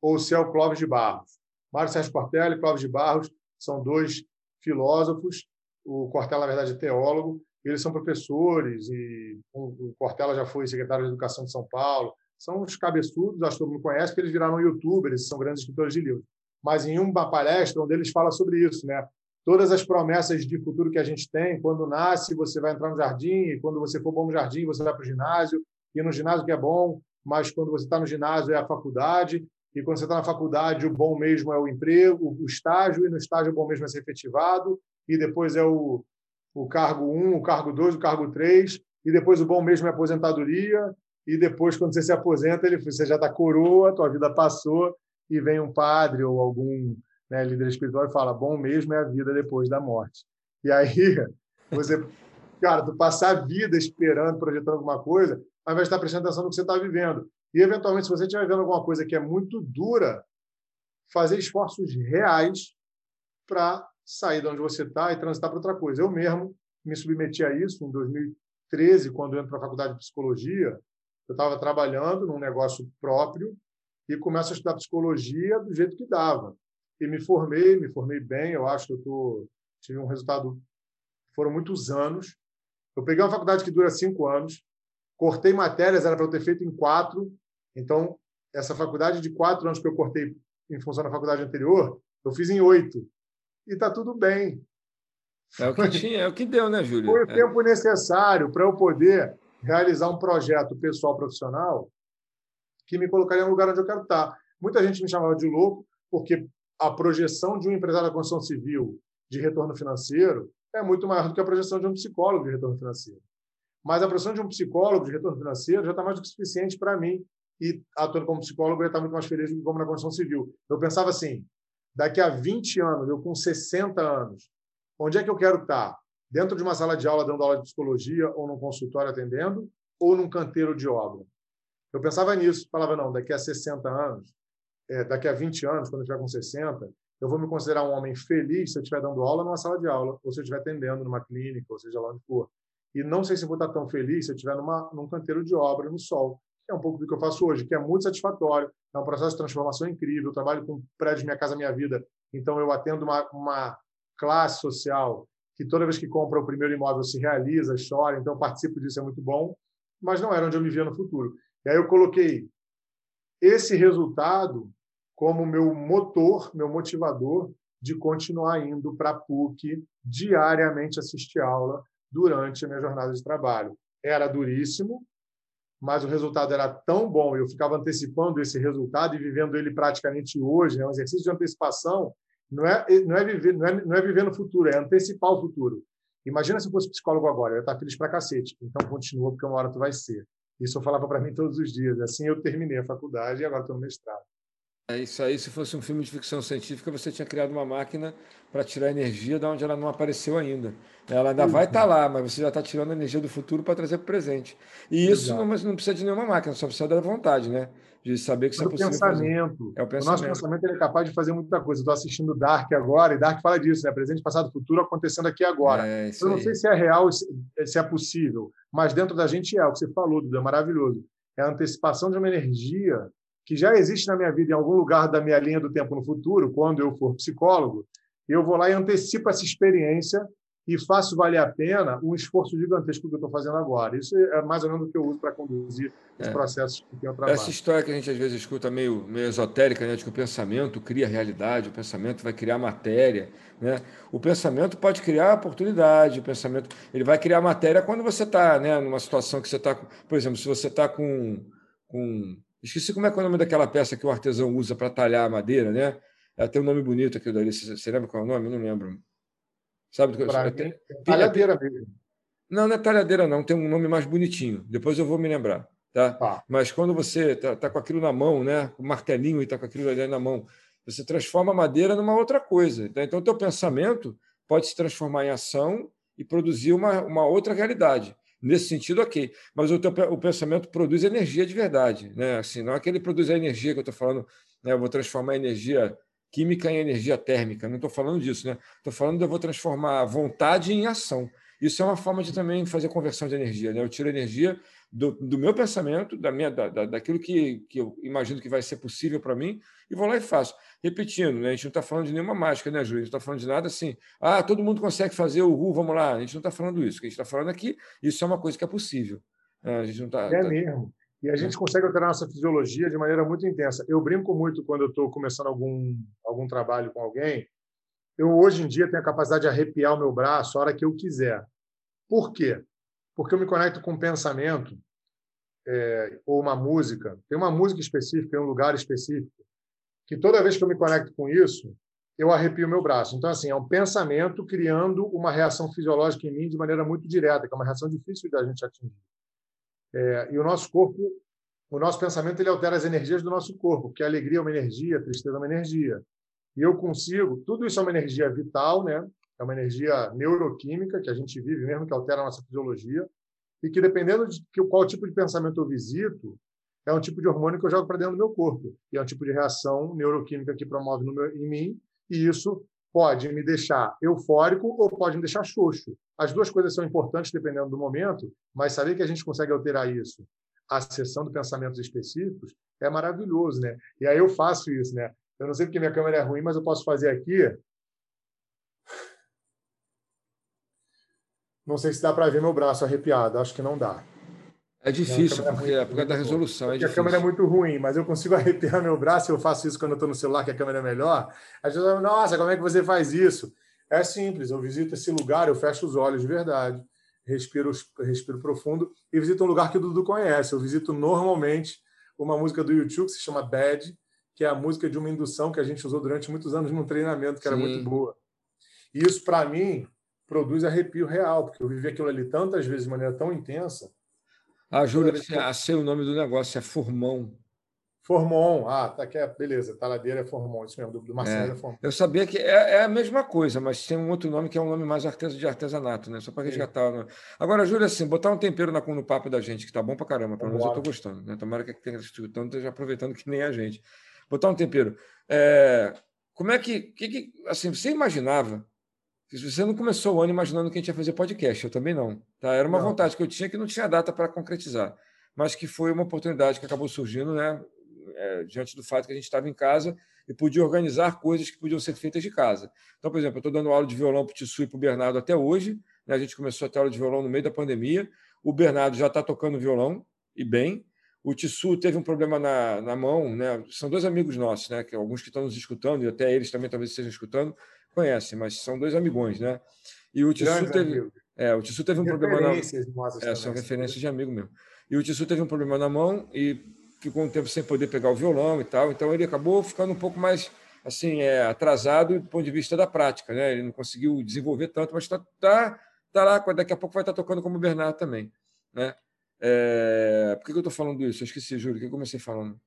ou se é o Clóvis de Barros. Mário Sérgio Cortella e Clóvis de Barros são dois filósofos. O Cortella, na verdade, é teólogo. Eles são professores e o Cortella já foi secretário de Educação de São Paulo. São os cabeçudos, acho que todo mundo conhece, porque eles viraram youtubers, são grandes escritores de livros. Mas em uma palestra, um deles fala sobre isso, né? Todas as promessas de futuro que a gente tem. Quando nasce, você vai entrar no jardim, e quando você for bom no jardim, você vai para o ginásio, e no ginásio que é bom, mas quando você está no ginásio é a faculdade, e quando você está na faculdade, o bom mesmo é o emprego, o estágio, e no estágio o bom mesmo é ser efetivado, e depois é o, o cargo 1, o cargo 2, o cargo 3, e depois o bom mesmo é a aposentadoria, e depois, quando você se aposenta, ele, você já está coroa, tua vida passou, e vem um padre ou algum né, líder espiritual, e fala: bom mesmo é a vida depois da morte. E aí, você, cara, tu passar a vida esperando, projetando alguma coisa, ao invés de estar prestando atenção no que você está vivendo. E, eventualmente, se você estiver vivendo alguma coisa que é muito dura, fazer esforços reais para sair de onde você está e transitar para outra coisa. Eu mesmo me submeti a isso em 2013, quando eu entro para a faculdade de psicologia. Eu estava trabalhando num negócio próprio e começo a estudar psicologia do jeito que dava. E me formei, me formei bem. Eu acho que eu tô, tive um resultado. Foram muitos anos. Eu peguei uma faculdade que dura cinco anos, cortei matérias, era para eu ter feito em quatro. Então, essa faculdade de quatro anos que eu cortei em função da faculdade anterior, eu fiz em oito. E está tudo bem. É o que tinha, é o que deu, né, Júlio? Foi o é. tempo necessário para eu poder realizar um projeto pessoal profissional que me colocaria no lugar onde eu quero estar. Muita gente me chamava de louco, porque a projeção de um empresário da construção civil de retorno financeiro é muito maior do que a projeção de um psicólogo de retorno financeiro. Mas a projeção de um psicólogo de retorno financeiro já está mais do que suficiente para mim. E atuando como psicólogo, eu ia estar muito mais feliz do que como na construção civil. Eu pensava assim: daqui a 20 anos, eu com 60 anos, onde é que eu quero estar? Dentro de uma sala de aula dando aula de psicologia, ou num consultório atendendo, ou num canteiro de obra? Eu pensava nisso, falava, não, daqui a 60 anos, é, daqui a 20 anos, quando eu estiver com 60, eu vou me considerar um homem feliz se eu estiver dando aula numa sala de aula, ou se eu estiver atendendo numa clínica, ou seja lá onde for. E não sei se vou estar tão feliz se eu estiver numa, num canteiro de obra, no sol, que é um pouco do que eu faço hoje, que é muito satisfatório, é um processo de transformação incrível. Eu trabalho com prédio Minha Casa Minha Vida, então eu atendo uma, uma classe social que toda vez que compra o primeiro imóvel se realiza, chora, então eu participo disso, é muito bom, mas não era onde eu me via no futuro. E aí eu coloquei esse resultado como meu motor, meu motivador de continuar indo para a PUC diariamente assistir aula, durante a minha jornada de trabalho. Era duríssimo, mas o resultado era tão bom, eu ficava antecipando esse resultado e vivendo ele praticamente hoje, é um exercício de antecipação, não é, não é, viver, não é, não é viver no futuro, é antecipar o futuro. Imagina se eu fosse psicólogo agora, eu ia estar feliz pra cacete. Então continua, porque uma hora tu vai ser. Isso eu falava para mim todos os dias. Assim eu terminei a faculdade e agora estou no mestrado. É isso aí, se fosse um filme de ficção científica, você tinha criado uma máquina para tirar energia da onde ela não apareceu ainda. Ela ainda vai estar tá lá, mas você já está tirando a energia do futuro para trazer para o presente. E isso não, não, precisa de nenhuma máquina, só precisa da vontade, né? De saber que isso é possível. Pensamento. É o pensamento. O nosso pensamento é capaz de fazer muita coisa. Estou assistindo Dark agora, e Dark fala disso, né? Presente, passado, futuro acontecendo aqui agora. É, Eu não sei se é real, se é possível, mas dentro da gente é o que você falou, Dudu, é maravilhoso. É a antecipação de uma energia que já existe na minha vida em algum lugar da minha linha do tempo no futuro, quando eu for psicólogo, eu vou lá e antecipo essa experiência e faço valer a pena um esforço gigantesco que eu estou fazendo agora. Isso é mais ou menos o que eu uso para conduzir os é. processos que eu trabalho. Essa história que a gente às vezes escuta meio, meio esotérica, né, de que o pensamento cria realidade, o pensamento vai criar matéria. Né? O pensamento pode criar oportunidade, o pensamento ele vai criar matéria quando você está né, numa situação que você está, por exemplo, se você está com, com Esqueci como é, é o nome daquela peça que o artesão usa para talhar a madeira, né? Ela tem um nome bonito aquilo dali. Você lembra qual é o nome? Eu não lembro. Sabe do que eu tem, Talhadeira mesmo. Não, não é talhadeira, não. Tem um nome mais bonitinho. Depois eu vou me lembrar. Tá? Ah. Mas quando você está tá com aquilo na mão, né? o martelinho e está com aquilo ali na mão, você transforma a madeira numa outra coisa. Tá? Então, o teu pensamento pode se transformar em ação e produzir uma, uma outra realidade. Nesse sentido, ok. Mas o, teu, o pensamento produz energia de verdade. Né? Assim, não é que ele produz a energia que eu estou falando, né? eu vou transformar a energia química em energia térmica. Não estou falando disso. Né? Estou falando de eu vou transformar a vontade em ação. Isso é uma forma de também fazer conversão de energia. Né? Eu tiro energia do, do meu pensamento, da minha, da, daquilo que, que eu imagino que vai ser possível para mim, e vou lá e faço. Repetindo, né? a gente não está falando de nenhuma mágica, né, Júlio? A gente não está falando de nada assim, ah, todo mundo consegue fazer o RU, vamos lá. A gente não está falando isso. O que a gente está falando aqui, isso é uma coisa que é possível. É, a gente não tá, é tá... mesmo. E a gente consegue alterar nossa fisiologia de maneira muito intensa. Eu brinco muito quando eu estou começando algum, algum trabalho com alguém. Eu, hoje em dia, tenho a capacidade de arrepiar o meu braço a hora que eu quiser. Por quê? Porque eu me conecto com um pensamento é, ou uma música. Tem uma música específica, em um lugar específico, que toda vez que eu me conecto com isso, eu arrepio meu braço. Então, assim, é um pensamento criando uma reação fisiológica em mim de maneira muito direta, que é uma reação difícil da gente atingir. É, e o nosso corpo, o nosso pensamento, ele altera as energias do nosso corpo, porque a alegria é uma energia, a tristeza é uma energia. E eu consigo, tudo isso é uma energia vital, né? É uma energia neuroquímica que a gente vive mesmo, que altera a nossa fisiologia, e que dependendo de qual tipo de pensamento eu visito, é um tipo de hormônio que eu jogo para dentro do meu corpo. E é um tipo de reação neuroquímica que promove meu, em mim, e isso pode me deixar eufórico ou pode me deixar xoxo. As duas coisas são importantes dependendo do momento, mas saber que a gente consegue alterar isso acessando pensamentos específicos é maravilhoso, né? E aí eu faço isso, né? Eu não sei porque minha câmera é ruim, mas eu posso fazer aqui. Não sei se dá para ver meu braço arrepiado, acho que não dá. É difícil, porque é por causa da resolução. É a câmera é muito ruim, mas eu consigo arrepiar meu braço. Eu faço isso quando eu estou no celular, que a câmera é melhor. Às vezes, eu, nossa, como é que você faz isso? É simples. Eu visito esse lugar, eu fecho os olhos de verdade, respiro, respiro profundo e visito um lugar que o Dudu conhece. Eu visito normalmente uma música do YouTube que se chama Bad, que é a música de uma indução que a gente usou durante muitos anos num treinamento, que era Sim. muito boa. E isso, para mim, produz arrepio real, porque eu vivi aquilo ali tantas vezes de maneira tão intensa ah, Júlia, a ser o nome do negócio, é Formão. Formon, ah, tá aqui, é, beleza, Taladeira é Formon, isso mesmo, do, do Marcelo é, é Formon. Eu sabia que é, é, a mesma coisa, mas tem um outro nome que é um nome mais artes, de artesanato, né? Só para resgatar. Né? Agora, Júlia, assim, botar um tempero na, no papo da gente, que tá bom para caramba, para nós eu tô gostando, né? Tomara que tenha escutando, esteja aproveitando que nem a gente. Botar um tempero. É, como é que, que, que, assim, você imaginava você não começou o ano imaginando que a gente ia fazer podcast, eu também não. Tá? Era uma não. vontade que eu tinha que não tinha data para concretizar, mas que foi uma oportunidade que acabou surgindo, né? É, diante do fato que a gente estava em casa e podia organizar coisas que podiam ser feitas de casa. Então, por exemplo, eu estou dando aula de violão para o Tissu e para o Bernardo até hoje. Né? A gente começou a ter aula de violão no meio da pandemia. O Bernardo já está tocando violão, e bem. O Tissu teve um problema na, na mão. Né? São dois amigos nossos, né? que alguns que estão nos escutando, e até eles também talvez estejam escutando conhece, mas são dois amigões, né? E o Tissu teve, é, o Tissu teve um problema na é, são referências de amigo mesmo. E o Tissu teve um problema na mão e ficou um tempo sem poder pegar o violão e tal, então ele acabou ficando um pouco mais assim, é, atrasado do ponto de vista da prática, né? Ele não conseguiu desenvolver tanto, mas está tá, tá lá, daqui a pouco vai estar tá tocando como o Bernardo também, né? É... Por que, eu estou falando isso? Eu esqueci, Júlio, o que eu comecei falando?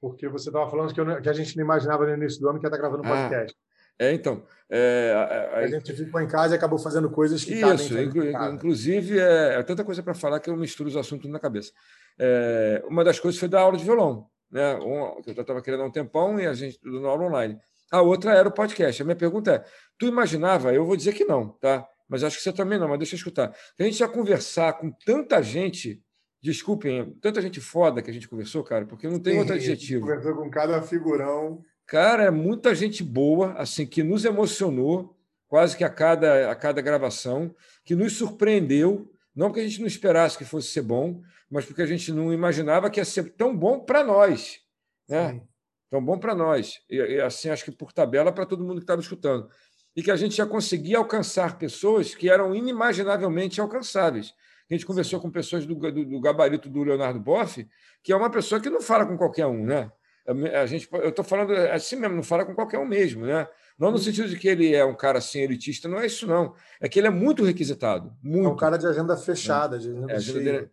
Porque você estava falando que, eu, que, a gente não imaginava no início do ano que ia estar gravando um ah, podcast. Ah, é, então. É, a, a, a, gente ficou em casa e acabou fazendo coisas que Isso, inclu, inclusive, é, é, tanta coisa para falar que eu misturo os assuntos na cabeça. É, uma das coisas foi dar aula de violão, né? Um, eu estava querendo há um tempão e a gente dando aula online. A outra era o podcast. A minha pergunta é: tu imaginava? Eu vou dizer que não, tá? Mas acho que você também não, mas deixa eu escutar. A gente já conversar com tanta gente Desculpem, tanta gente foda que a gente conversou, cara, porque não tem Sim, outro adjetivo. Conversou com cada figurão. Cara, é muita gente boa, assim, que nos emocionou quase que a cada, a cada gravação, que nos surpreendeu, não porque a gente não esperasse que fosse ser bom, mas porque a gente não imaginava que ia ser tão bom para nós, né? Sim. Tão bom para nós. E, e, assim, acho que por tabela para todo mundo que estava escutando. E que a gente já conseguia alcançar pessoas que eram inimaginavelmente alcançáveis. A gente conversou com pessoas do, do, do gabarito do Leonardo Boff, que é uma pessoa que não fala com qualquer um, né? A gente, eu estou falando assim mesmo, não fala com qualquer um mesmo, né? Não no uhum. sentido de que ele é um cara assim elitista, não é isso não. É que ele é muito requisitado, muito. É um cara de agenda fechada, é. de agenda, é, agenda dele...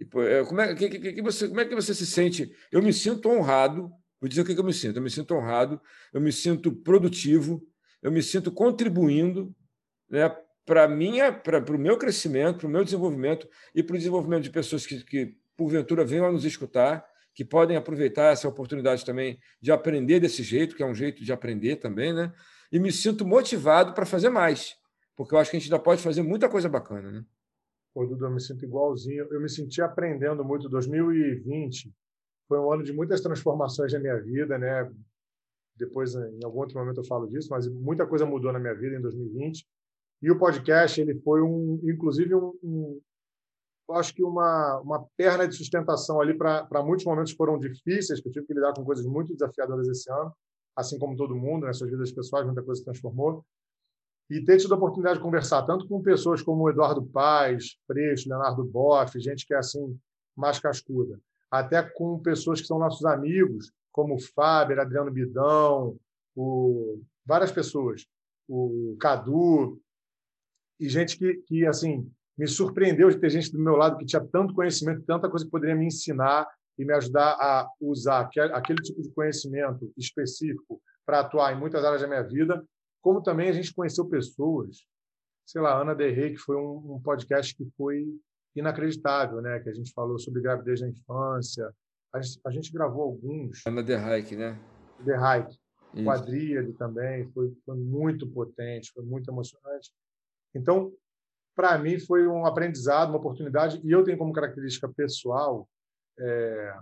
e, pô, é, como, é, que, que, que, você, como é que você se sente? Eu me sinto honrado, vou dizer o que, que eu me sinto. Eu me sinto honrado, eu me sinto produtivo, eu me sinto contribuindo né, para o meu crescimento, para o meu desenvolvimento e para o desenvolvimento de pessoas que, que porventura venham a nos escutar que podem aproveitar essa oportunidade também de aprender desse jeito, que é um jeito de aprender também, né? E me sinto motivado para fazer mais, porque eu acho que a gente ainda pode fazer muita coisa bacana, né? Pô, Dudu, eu me sinto igualzinho. Eu me senti aprendendo muito. 2020 foi um ano de muitas transformações na minha vida, né? Depois, em algum outro momento, eu falo disso, mas muita coisa mudou na minha vida em 2020. E o podcast, ele foi um, inclusive, um, um, acho que uma, uma perna de sustentação ali para muitos momentos foram difíceis, que eu tive que lidar com coisas muito desafiadoras esse ano, assim como todo mundo, nas suas vidas pessoais, muita coisa se transformou. E ter tido a oportunidade de conversar tanto com pessoas como Eduardo Paz, Freixo, Leonardo Boff, gente que é assim, mais cascuda, até com pessoas que são nossos amigos, como o Fábio, Adriano Bidão, o... várias pessoas, o Cadu, e gente que, que assim, me surpreendeu de ter gente do meu lado que tinha tanto conhecimento, tanta coisa que poderia me ensinar e me ajudar a usar aquele tipo de conhecimento específico para atuar em muitas áreas da minha vida, como também a gente conheceu pessoas, sei lá, Ana Derrey, que foi um, um podcast que foi inacreditável, né? Que a gente falou sobre gravidez na infância. A gente, a gente gravou alguns. Ana Derreik, né? Derreik. Isso. Quadríade também, foi, foi muito potente, foi muito emocionante. Então, para mim, foi um aprendizado, uma oportunidade, e eu tenho como característica pessoal é,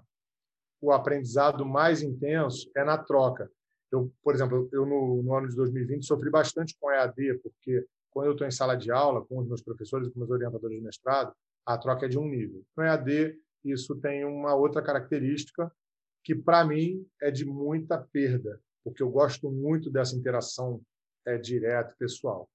o aprendizado mais intenso é na troca. Eu, por exemplo, eu no, no, ano de 2020 sofri bastante com EAD, porque quando eu estou em sala de aula com os meus professores e com meus orientadores de mestrado, a troca é de um nível. No EAD, isso tem uma outra característica que, para mim, é de muita perda, porque eu gosto muito dessa interação é, direta, pessoal.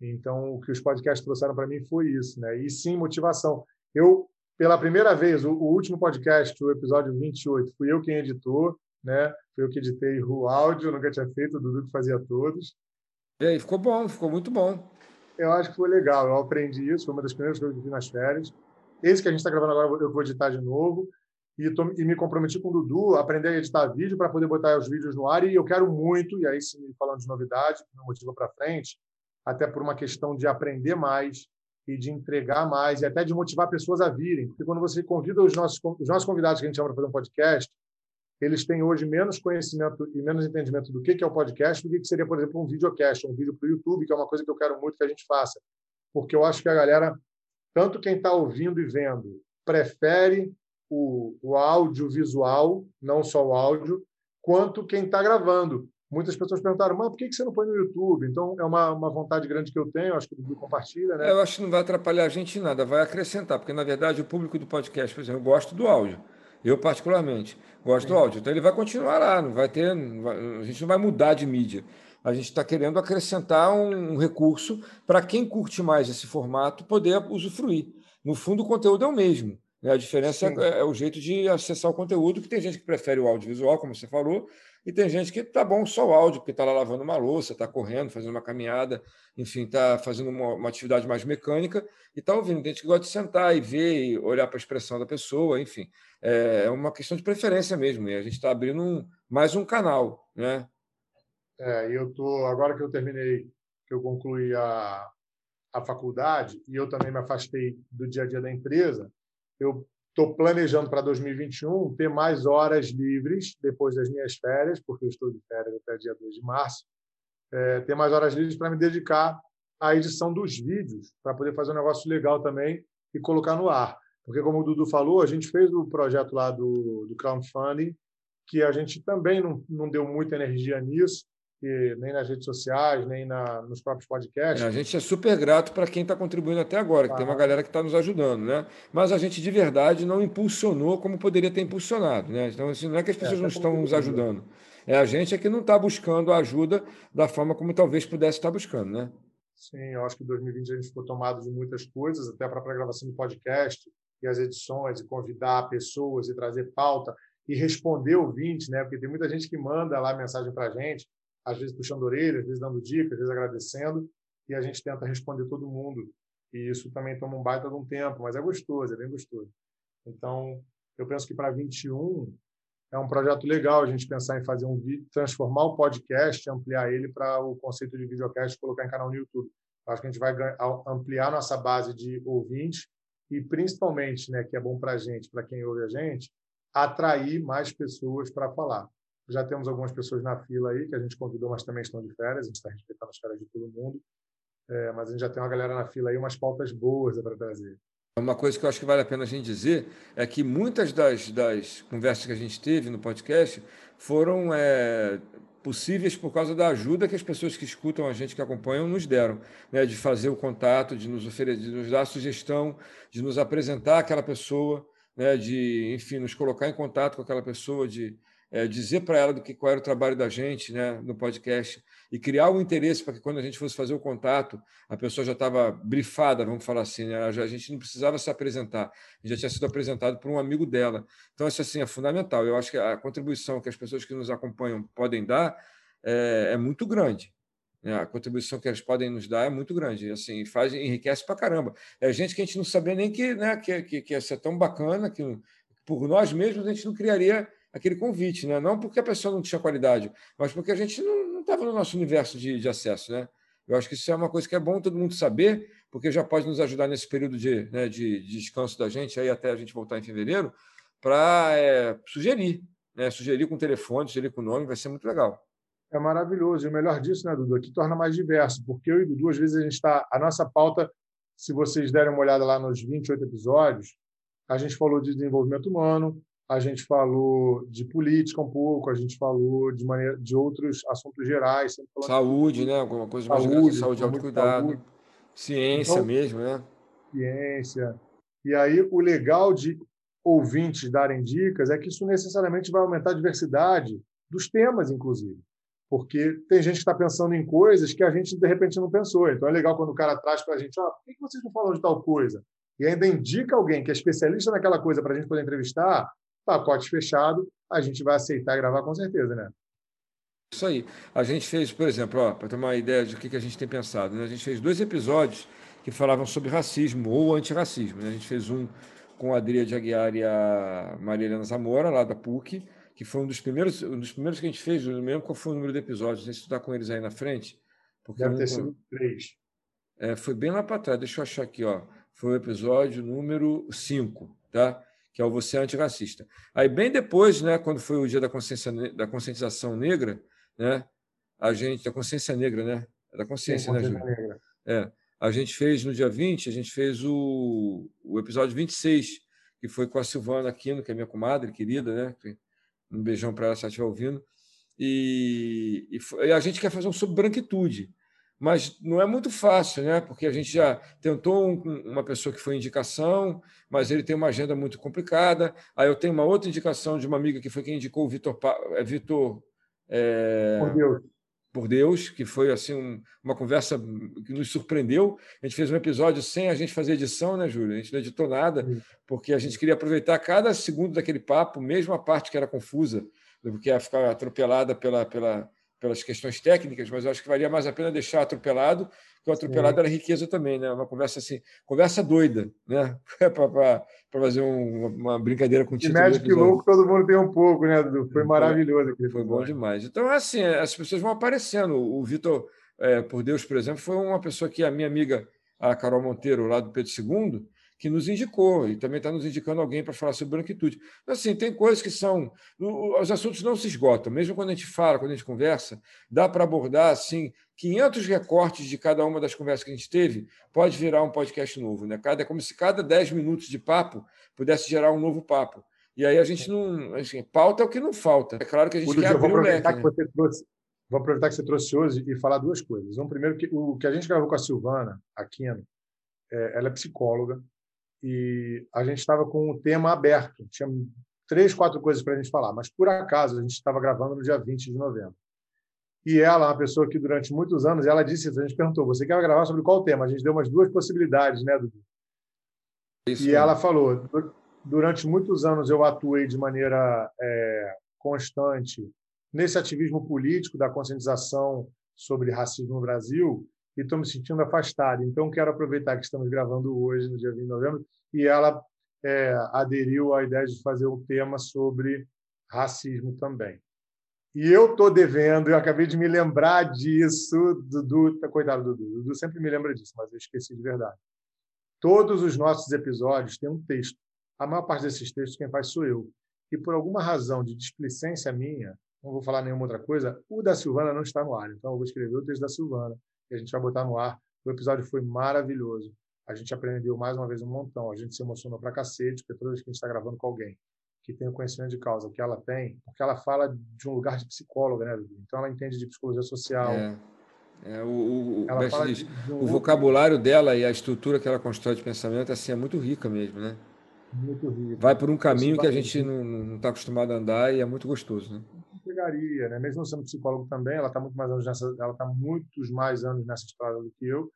Então, o que os podcasts trouxeram para mim foi isso, né? E sim, motivação. Eu, pela primeira vez, o, o, último podcast, o episódio 28, fui eu quem editou, né? Fui eu que editei o áudio, nunca tinha feito, o Dudu que fazia todos. E aí, ficou bom, ficou muito bom. Eu acho que foi legal, eu aprendi isso, foi uma das primeiras coisas que eu vi nas férias. Esse que a gente está gravando agora, eu vou editar de novo. E, tô, e, me comprometi com o Dudu a aprender a editar vídeo para poder botar os vídeos no ar. E eu quero muito, e aí sim, falando de novidade, me motiva para frente, até por uma questão de aprender mais e de entregar mais e até de motivar pessoas a virem. Porque quando você convida os nossos, os nossos convidados que a gente chama para fazer um podcast, eles têm hoje menos conhecimento e menos entendimento do que é o podcast do que seria, por exemplo, um videocast, um vídeo para o YouTube, que é uma coisa que eu quero muito que a gente faça. Porque eu acho que a galera, tanto quem está ouvindo e vendo, prefere o, o audiovisual, não só o áudio, quanto quem está gravando muitas pessoas perguntaram, mas por que você não põe no YouTube? Então, é uma, uma vontade grande que eu tenho, acho que o Dudu compartilha. Né? Eu acho que não vai atrapalhar a gente em nada, vai acrescentar, porque, na verdade, o público do podcast, por exemplo, eu gosto do áudio. Eu, particularmente, gosto Sim. do áudio. Então, ele vai continuar lá, não vai ter. Não vai, a gente não vai mudar de mídia. A gente está querendo acrescentar um, um recurso para quem curte mais esse formato poder usufruir. No fundo, o conteúdo é o mesmo. Né? A diferença é, é, o jeito de acessar o conteúdo, que tem gente que prefere o audiovisual, como você falou, e tem gente que tá bom só o áudio, porque está lá lavando uma louça, está correndo, fazendo uma caminhada, enfim, está fazendo uma, uma, atividade mais mecânica e está ouvindo. Tem gente que gosta de sentar e ver, e olhar para a expressão da pessoa, enfim. É, é uma questão de preferência mesmo. E a gente está abrindo um, mais um canal, né? É, eu tô agora que eu terminei, que eu concluí a, a faculdade e eu também me afastei do dia a dia da empresa, eu Estou planejando para 2021 ter mais horas livres depois das minhas férias, porque eu estou de férias até dia 2 de março. É, ter mais horas livres para me dedicar à edição dos vídeos, para poder fazer um negócio legal também e colocar no ar. Porque, como o Dudu falou, a gente fez o projeto lá do, do crowdfunding, que a gente também não, não deu muita energia nisso, nem nas redes sociais, nem na, nos próprios podcasts. É, a gente é super grato para quem está contribuindo até agora, que ah. tem uma galera que está nos ajudando, né? Mas a gente de verdade não impulsionou como poderia ter impulsionado, né? Então, assim, não é que as é, pessoas é, não estão nos ajudando. É a gente é que não está buscando a ajuda da forma como talvez pudesse estar buscando, né? Sim, eu acho que em 2020 a gente ficou tomado de muitas coisas, até para a gravação do podcast e as edições, e convidar pessoas e trazer pauta e responder ouvintes, né? Porque tem muita gente que manda lá mensagem para a gente às vezes puxando orelha, às vezes dando dicas, às vezes agradecendo, e a gente tenta responder todo mundo. E isso também toma um baita de um tempo, mas é gostoso, é bem gostoso. Então, eu penso que para 21 é um projeto legal a gente pensar em fazer um vídeo, transformar o podcast, ampliar ele para o conceito de videocast, colocar em canal no YouTube. Acho que a gente vai ampliar nossa base de ouvintes e principalmente, né, que é bom para a gente, para quem ouve a gente, atrair mais pessoas para falar. Já temos algumas pessoas na fila aí que a gente convidou, mas também estão de férias. A gente está respeitando as férias de todo mundo. É, mas a gente já tem uma galera na fila aí, umas pautas boas para trazer. Uma coisa que eu acho que vale a pena a gente dizer é que muitas das, das conversas que a gente teve no podcast foram é, possíveis por causa da ajuda que as pessoas que escutam a gente, que acompanham, nos deram, né? de fazer o contato, de nos oferecer, de nos dar sugestão, de nos apresentar aquela pessoa, né? de, enfim, nos colocar em contato com aquela pessoa, de é, dizer para ela do que qual era o trabalho da gente né, no podcast e criar um interesse para que quando a gente fosse fazer o contato, a pessoa já estava brifada, vamos falar assim, né? A gente não precisava se apresentar, já tinha sido apresentado por um amigo dela. Então, isso assim, é fundamental. Eu acho que a contribuição que as pessoas que nos acompanham podem dar é, é muito grande. Né? A contribuição que eles podem nos dar é muito grande, assim, faz, enriquece para caramba. É gente que a gente não sabia nem que, né, que, que, que ia ser tão bacana, que por nós mesmos a gente não criaria aquele convite, né? não porque a pessoa não tinha qualidade, mas porque a gente não estava no nosso universo de, de, acesso. Né? Eu acho que isso é uma coisa que é bom todo mundo saber, porque já pode nos ajudar nesse período de, né, de, de descanso da gente, aí até a gente voltar em fevereiro, para é, sugerir, né? sugerir com telefone, sugerir com nome, vai ser muito legal. É maravilhoso. E o melhor disso, né, Dudu, é que torna mais diverso, porque eu e Dudu, às vezes, a gente está. A nossa pauta, se vocês derem uma olhada lá nos 28 episódios, a gente falou de desenvolvimento humano, a gente falou de política um pouco, a gente falou de maneira de outros assuntos gerais. Saúde, de... né? Alguma coisa saúde, mais saúde, saúde autocuidado. Saúde. Ciência então, mesmo, né? Ciência. E aí, o legal de ouvintes darem dicas é que isso necessariamente vai aumentar a diversidade dos temas, inclusive. Porque tem gente que está pensando em coisas que a gente, de repente, não pensou. Então, é legal quando o cara traz para a gente: ah, por que vocês não falam de tal coisa? E ainda indica alguém que é especialista naquela coisa para a gente poder entrevistar, pacote fechado, a gente vai aceitar gravar com certeza, né? Isso aí. A gente fez, por exemplo, para ter uma ideia de o que a gente tem pensado, né? a gente fez dois episódios que falavam sobre racismo ou antirracismo. Né? A gente fez um com a Adria de Aguiar e a Maria Helena Zamora, lá da PUC, que foi um dos primeiros, um dos primeiros que a gente fez, não lembro qual foi o número de episódios, não sei se tu está com eles aí na frente. Porque Deve um, ter sido três. É, foi bem lá para trás, deixa eu achar aqui, ó. Foi o episódio número 5, tá? Que é o Você Antirracista. Aí, bem depois, né, quando foi o dia da, consciência, da conscientização negra, né, a gente, da consciência negra, né? Da consciência, Sim, né, Júlio? É, a gente fez no dia 20, a gente fez o, o episódio 26, que foi com a Silvana Aquino, que é minha comadre querida, né? Um beijão para ela se ela estiver ouvindo. E, e, e, a gente quer fazer um sobre branquitude mas não é muito fácil, né? Porque a gente já tentou um, uma pessoa que foi indicação, mas ele tem uma agenda muito complicada. Aí eu tenho uma outra indicação de uma amiga que foi quem indicou o Vitor, é Vitor é, por Deus, por Deus, que foi assim um, uma conversa que nos surpreendeu. A gente fez um episódio sem a gente fazer edição, né, Júlio? A gente não editou nada, porque a gente queria aproveitar cada segundo daquele papo, mesmo a parte que era confusa, porque ia ficar atropelada pela, pela pelas questões técnicas, mas eu acho que valia mais a pena deixar atropelado, porque o atropelado Sim. era riqueza também, né? Uma conversa assim, conversa doida, né? para fazer um, uma brincadeira com o título. Médico louco todo mundo tem um pouco, né, Dudu? Foi maravilhoso. Foi, foi bom demais. Então, assim, as pessoas vão aparecendo. O Vitor, é, por Deus, por exemplo, foi uma pessoa que a minha amiga, a Carol Monteiro, lá do Pedro II, que nos indicou, e também está nos indicando alguém para falar sobre branquitude. Assim, tem coisas que são. Os assuntos não se esgotam, mesmo quando a gente fala, quando a gente conversa, dá para abordar assim 500 recortes de cada uma das conversas que a gente teve, pode virar um podcast novo. Né? Cada, é como se cada 10 minutos de papo pudesse gerar um novo papo. E aí a gente não. Assim, pauta é o que não falta. É claro que a gente quer abrir o leque. Né? você trouxe, vou aproveitar que você trouxe hoje e falar duas coisas. Um, primeiro, que o que a gente gravou com a Silvana Aquino, é, ela é psicóloga, e a gente estava com o tema aberto. Tinha três, quatro coisas para a gente falar, mas por acaso a gente estava gravando no dia 20 de novembro. E ela, uma pessoa que durante muitos anos, ela disse, a gente perguntou, você quer gravar sobre qual tema? A gente deu umas duas possibilidades, né, Dudu? Isso e ela falou, durante muitos anos eu atuei de maneira é, constante nesse ativismo político da conscientização sobre racismo no Brasil e estou me sentindo afastado. Então, quero aproveitar que estamos gravando hoje, no dia 20 de novembro, e ela é, aderiu à ideia de fazer um tema sobre racismo também. E eu estou devendo, eu acabei de me lembrar disso, Dudu, coitado do Dudu, Dudu sempre me lembra disso, mas eu esqueci de verdade. Todos os nossos episódios têm um texto. A maior parte desses textos quem faz sou eu. E por alguma razão de displicência minha, não vou falar nenhuma outra coisa, o da Silvana não está no ar. Então eu vou escrever o texto da Silvana e a gente vai botar no ar. O episódio foi maravilhoso. A gente aprendeu mais uma vez um montão. A gente se emocionou pra cacete, porque toda vez que a gente está gravando com alguém que tem o conhecimento de causa que ela tem, porque ela fala de um lugar de psicóloga, né, Então ela entende de psicologia social. É. É, o, o, o, diz, de, o vocabulário dela e a estrutura que ela constrói de pensamento assim, é muito rica mesmo, né? Muito rica. Vai por um caminho que a gente não está acostumado a andar e é muito gostoso, né? Pegaria, né? Mesmo sendo psicólogo também, ela está muito mais anos nessa, ela está muitos mais anos nessa história do que eu.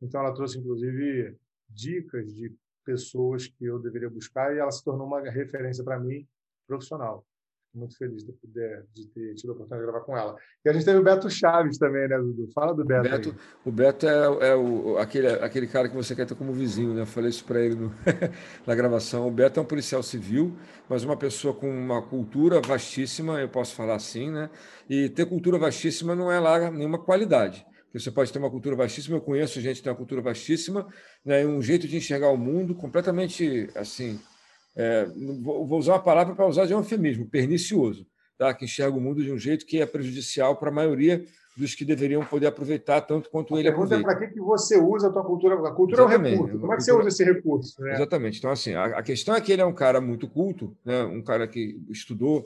Então ela trouxe inclusive dicas de pessoas que eu deveria buscar e ela se tornou uma referência para mim profissional muito feliz de, poder, de ter tido a oportunidade de gravar com ela. E a gente teve o Beto Chaves também, né, Dudu? Fala do Beto. Beto o Beto é, é o, aquele, aquele cara que você quer ter como vizinho, né? Eu falei isso para ele no, na gravação. O Beto é um policial civil, mas uma pessoa com uma cultura vastíssima, eu posso falar assim, né? E ter cultura vastíssima não é lá nenhuma qualidade. Você pode ter uma cultura vastíssima, eu conheço gente que tem uma cultura vastíssima, né, um jeito de enxergar o mundo completamente assim é, vou usar uma palavra para usar de um eufemismo, pernicioso. tá? que enxerga o mundo de um jeito que é prejudicial para a maioria dos que deveriam poder aproveitar tanto quanto a ele aproveita. Para que, que você usa a tua cultura? A cultura Exatamente. é um recurso. Como é que você usa esse recurso? Né? Exatamente. Então, assim, a, a, questão é que ele é um cara muito culto, né? um cara que estudou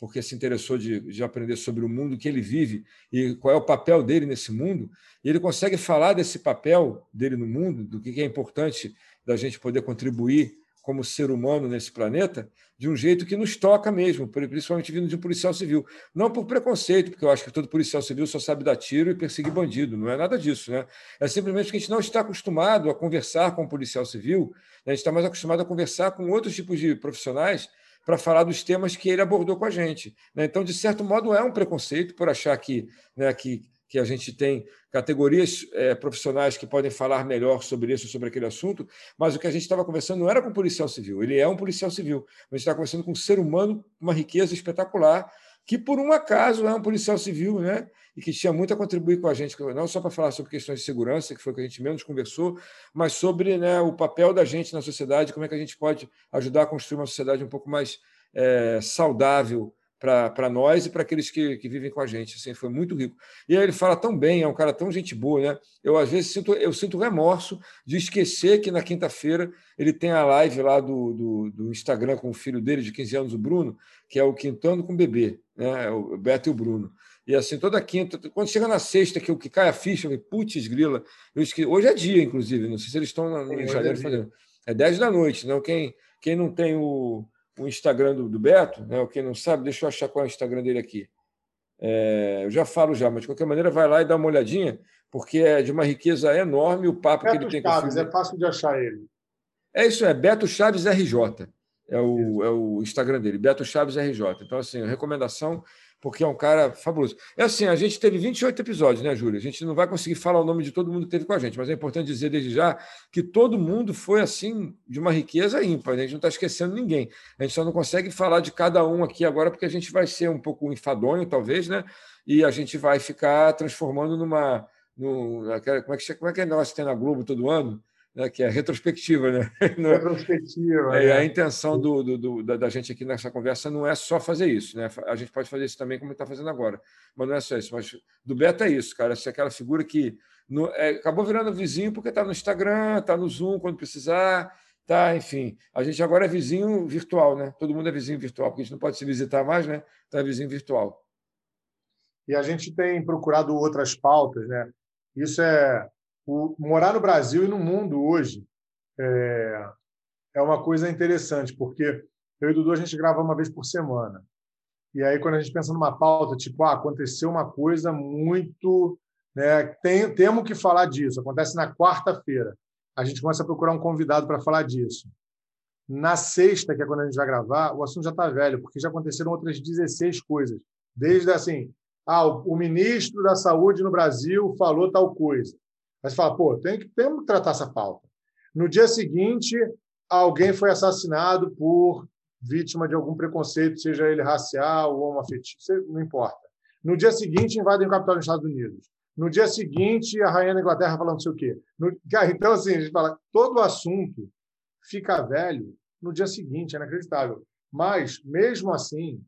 porque se interessou de, de aprender sobre o mundo que ele vive e qual é o papel dele nesse mundo, e ele consegue falar desse papel dele no mundo, do que é importante da gente poder contribuir como ser humano nesse planeta, de um jeito que nos toca mesmo, principalmente vindo de um policial civil. Não por preconceito, porque eu acho que todo policial civil só sabe dar tiro e perseguir bandido, não é nada disso. Né? É simplesmente que a gente não está acostumado a conversar com um policial civil, né? a gente está mais acostumado a conversar com outros tipos de profissionais para falar dos temas que ele abordou com a gente. Né? Então, de certo modo, é um preconceito por achar que, né, que, que a gente tem categorias é, profissionais que podem falar melhor sobre isso, sobre aquele assunto, mas o que a gente estava conversando não era com policial civil, ele é um policial civil, a gente está conversando com um ser humano, uma riqueza espetacular, que por um acaso é um policial civil, né? E que tinha muito a contribuir com a gente, não só para falar sobre questões de segurança, que foi o que a gente menos conversou, mas sobre né, o papel da gente na sociedade, como é que a gente pode ajudar a construir uma sociedade um pouco mais é, saudável para nós e para aqueles que, que vivem com a gente. Assim, foi muito rico. E aí ele fala tão bem, é um cara tão gente boa, né? Eu às vezes sinto, eu sinto remorso de esquecer que na quinta-feira ele tem a live lá do, do, do, Instagram com o filho dele de 15 anos, o Bruno, que é o Quintando com o bebê, né? É o Beto e o Bruno. E assim, toda quinta, quando chega na sexta, que o que cai a ficha, eu putz, grila, eu esqueci. hoje é dia, inclusive, não sei se eles estão no janeiro é fazendo. É 10 da noite, não? Quem, quem não tem o o Instagram do, do Beto, né? quem não sabe, deixa eu achar qual é o Instagram dele aqui. É, eu já falo já, mas de qualquer maneira vai lá e dá uma olhadinha, porque é de uma riqueza enorme o papo Beto que ele tem Chaves, com o É fácil de achar ele. É isso, é Beto Chaves RJ. É o, é o Instagram dele, Beto Chaves RJ. Então, assim, recomendação porque é um cara fabuloso. É assim, a gente teve 28 episódios, né, Júlia? A gente não vai conseguir falar o nome de todo mundo que teve com a gente, mas é importante dizer desde já que todo mundo foi, assim, de uma riqueza ímpar. Né? A gente não está esquecendo ninguém. A gente só não consegue falar de cada um aqui agora, porque a gente vai ser um pouco enfadonho, talvez, né? E a gente vai ficar transformando numa. No, como, é que, como é que é negócio que tem na Globo todo ano? Né, que é retrospectiva. Né? Retrospectiva. É, é. A intenção do, do, do, da, da, gente aqui nessa conversa não é só fazer isso. Né? A gente pode fazer isso também, como está fazendo agora. Mas não é só isso. Mas do Beto é isso, cara. É aquela figura que no, é, acabou virando vizinho porque está no Instagram, está no Zoom quando precisar. Tá, enfim, a gente agora é vizinho virtual, né? Todo mundo é vizinho virtual, porque a gente não pode se visitar mais, né? Então é vizinho virtual. E a gente tem procurado outras pautas, né? Isso é o, morar no Brasil e no mundo hoje é, é uma coisa interessante, porque eu e o Dudu a gente grava uma vez por semana. E aí, quando a gente pensa numa pauta, tipo, ah, aconteceu uma coisa muito. Né, tem, temos que falar disso. Acontece na quarta-feira. A gente começa a procurar um convidado para falar disso. Na sexta, que é quando a gente vai gravar, o assunto já está velho, porque já aconteceram outras 16 coisas. Desde assim, ah, o, ministro da Saúde no Brasil falou tal coisa. Mas fala, pô, tem que, temos que tratar essa pauta. No dia seguinte, alguém foi assassinado por vítima de algum preconceito, seja ele racial ou homoafetivo, não importa. No dia seguinte, invadem o capital dos Estados Unidos. No dia seguinte, a rainha da Inglaterra falando não sei o quê. No... Então, assim, a gente fala, todo assunto fica velho no dia seguinte, é inacreditável. Mas, mesmo assim,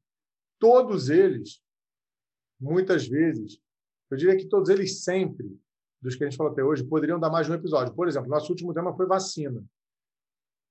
todos eles, muitas vezes, eu diria que todos eles sempre dos que a gente falou até hoje poderiam dar mais de um episódio. Por exemplo, nosso último tema foi vacina.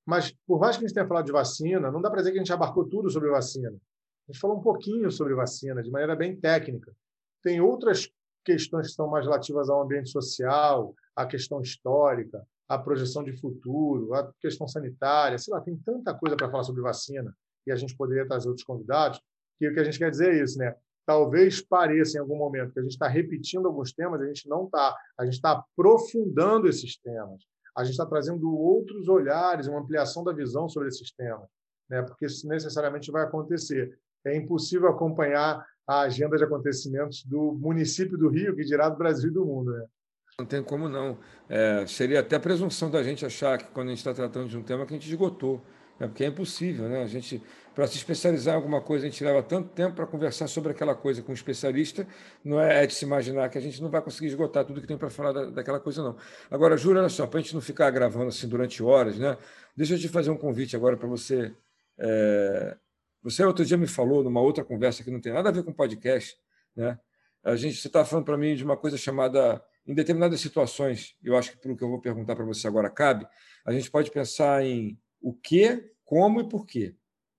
Mas, por mais que a gente tenha falado de vacina, não dá para dizer que a gente abarcou tudo sobre vacina. A gente falou um pouquinho sobre vacina, de maneira bem técnica. Tem outras questões que são mais relativas ao ambiente social, à questão histórica, à projeção de futuro, à questão sanitária. Sei lá, tem tanta coisa para falar sobre vacina e a gente poderia trazer outros convidados, que o que a gente quer dizer é isso, né? Talvez pareça em algum momento que a gente está repetindo alguns temas, a gente não está. A gente está aprofundando esses temas. A gente está trazendo outros olhares, uma ampliação da visão sobre esses temas, né? porque isso necessariamente vai acontecer. É impossível acompanhar a agenda de acontecimentos do município do Rio, que dirá do Brasil e do mundo. Né? Não tem como não. É, seria até presunção da gente achar que, quando a gente está tratando de um tema, que a gente esgotou. Né? Porque é impossível. Né? A gente para se especializar em alguma coisa, a gente leva tanto tempo para conversar sobre aquela coisa com um especialista, não é, é, de se imaginar que a gente não vai conseguir esgotar tudo que tem para falar da, daquela coisa, não. Agora, Júlio, olha só, para a gente não ficar gravando assim durante horas, né? Deixa eu te fazer um convite agora para você é, Você outro dia me falou, numa outra conversa que não tem nada a ver com podcast, né? A gente, você estava falando para mim de uma coisa chamada, em determinadas situações, eu acho que para o que eu vou perguntar para você agora cabe, a gente pode pensar em o que, como e por quê.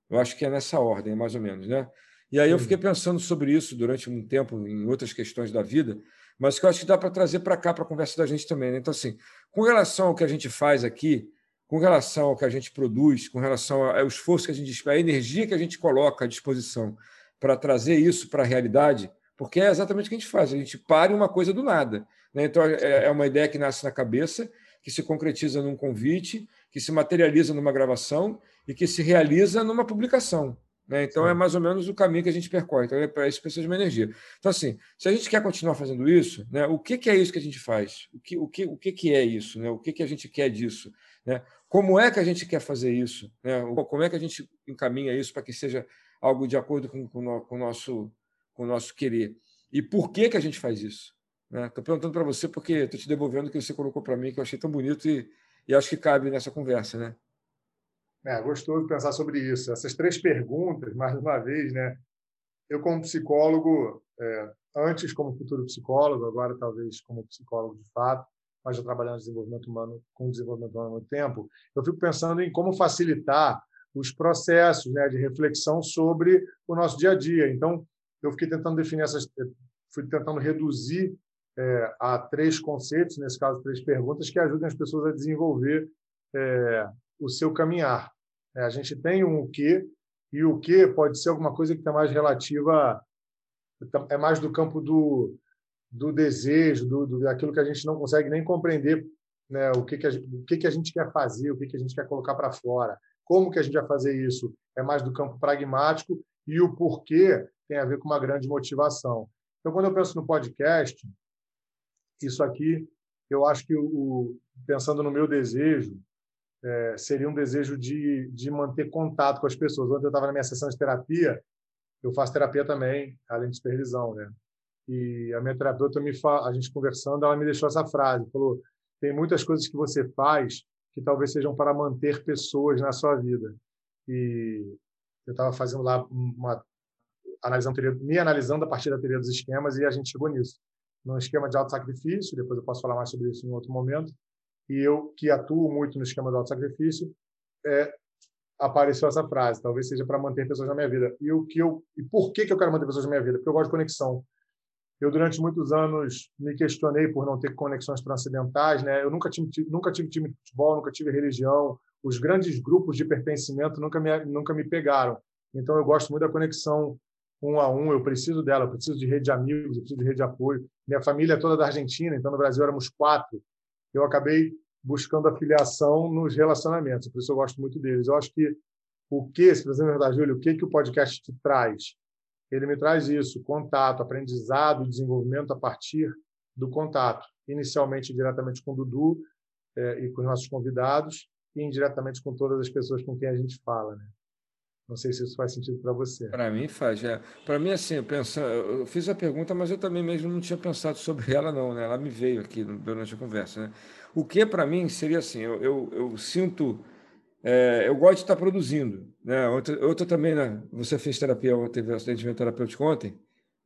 Eu acho que é nessa ordem, mais ou menos, né? E aí eu fiquei pensando sobre isso durante um tempo em outras questões da vida, mas que eu acho que dá para trazer para cá, para a conversa da gente também. Né? Então, assim, com relação ao que a gente faz aqui, com relação ao que a gente produz, com relação ao esforço que a gente, a energia que a gente coloca à disposição para trazer isso para a realidade, porque é exatamente o que a gente faz, a gente para uma coisa do nada. Né? Então, é, é uma ideia que nasce na cabeça, que se concretiza num convite, que se materializa numa gravação e que se realiza numa publicação. Né? Então, Sim. é mais ou menos o caminho que a gente percorre. Então, é para isso precisa de uma energia. Então, assim, se a gente quer continuar fazendo isso, né, o que, que é isso que a gente faz? O que, o que, o que, que é isso? Né? O que, que a gente quer disso? Né? Como é que a gente quer fazer isso? Né? Como é que a gente encaminha isso para que seja algo de acordo com, com, o, com, o nosso, com o nosso querer? E por que, que a gente faz isso? Estou né? perguntando para você porque estou te devolvendo o que você colocou para mim, que eu achei tão bonito e, e acho que cabe nessa conversa. Né? É gostoso pensar sobre isso. Essas três perguntas, mais uma vez, né? Eu, como psicólogo, é, antes como futuro psicólogo, agora talvez como psicólogo de fato, mas já trabalhando desenvolvimento humano, com desenvolvimento humano há muito tempo, eu fico pensando em como facilitar os processos né, de reflexão sobre o nosso dia a dia. Então, eu fiquei tentando definir essas, fui tentando reduzir é, a três conceitos, nesse caso, três perguntas, que ajudem as pessoas a desenvolver é, o seu caminhar. É, a gente tem um o quê, e o que pode ser alguma coisa que está mais relativa, é mais do campo do, do desejo, do, do, daquilo que a gente não consegue nem compreender né, o, que, que, a, o que, que a gente quer fazer, o que, que a gente quer colocar para fora, como que a gente vai fazer isso, é mais do campo pragmático, e o porquê tem a ver com uma grande motivação. Então, quando eu penso no podcast, isso aqui, eu acho que, o, pensando no meu desejo, é, seria um desejo de, de manter contato com as pessoas. Ontem eu estava na minha sessão de terapia, eu faço terapia também, além de supervisão, né? E a minha terapeuta me fa... a gente conversando, ela me deixou essa frase, falou: tem muitas coisas que você faz que talvez sejam para manter pessoas na sua vida. E eu estava fazendo lá uma analisando me analisando a partir da teoria dos esquemas e a gente chegou nisso. No esquema de auto sacrifício, depois eu posso falar mais sobre isso em outro momento e eu, que atuo muito no esquema do auto-sacrifício, é, apareceu essa frase, talvez seja para manter pessoas na minha vida. E o que eu e por que que eu quero manter pessoas na minha vida? Porque eu gosto de conexão. Eu durante muitos anos me questionei por não ter conexões transcendentais, né? Eu nunca tive nunca tive time de futebol, nunca tive religião. Os grandes grupos de pertencimento nunca me nunca me pegaram. Então eu gosto muito da conexão um a um, eu preciso dela, eu preciso de rede de amigos, eu preciso de rede de apoio. Minha família é toda da Argentina, então no Brasil éramos quatro eu acabei buscando afiliação nos relacionamentos, por isso eu gosto muito deles. Eu acho que o que, se você me perguntar, Júlio, o que, que o podcast te traz? Ele me traz isso, contato, aprendizado, desenvolvimento a partir do contato, inicialmente diretamente com o Dudu é, e com os nossos convidados, e indiretamente com todas as pessoas com quem a gente fala. Né? Não sei se isso faz sentido para você. Para mim faz. É. Para mim, assim, eu, penso, eu fiz a pergunta, mas eu também mesmo não tinha pensado sobre ela, não. Né? Ela me veio aqui durante a conversa. Né? O que, para mim, seria assim: eu, eu, eu sinto. É, eu gosto de estar produzindo. Né? Outra, outra também, né? você fez terapia ontem, teve atendimento terapêutico ontem.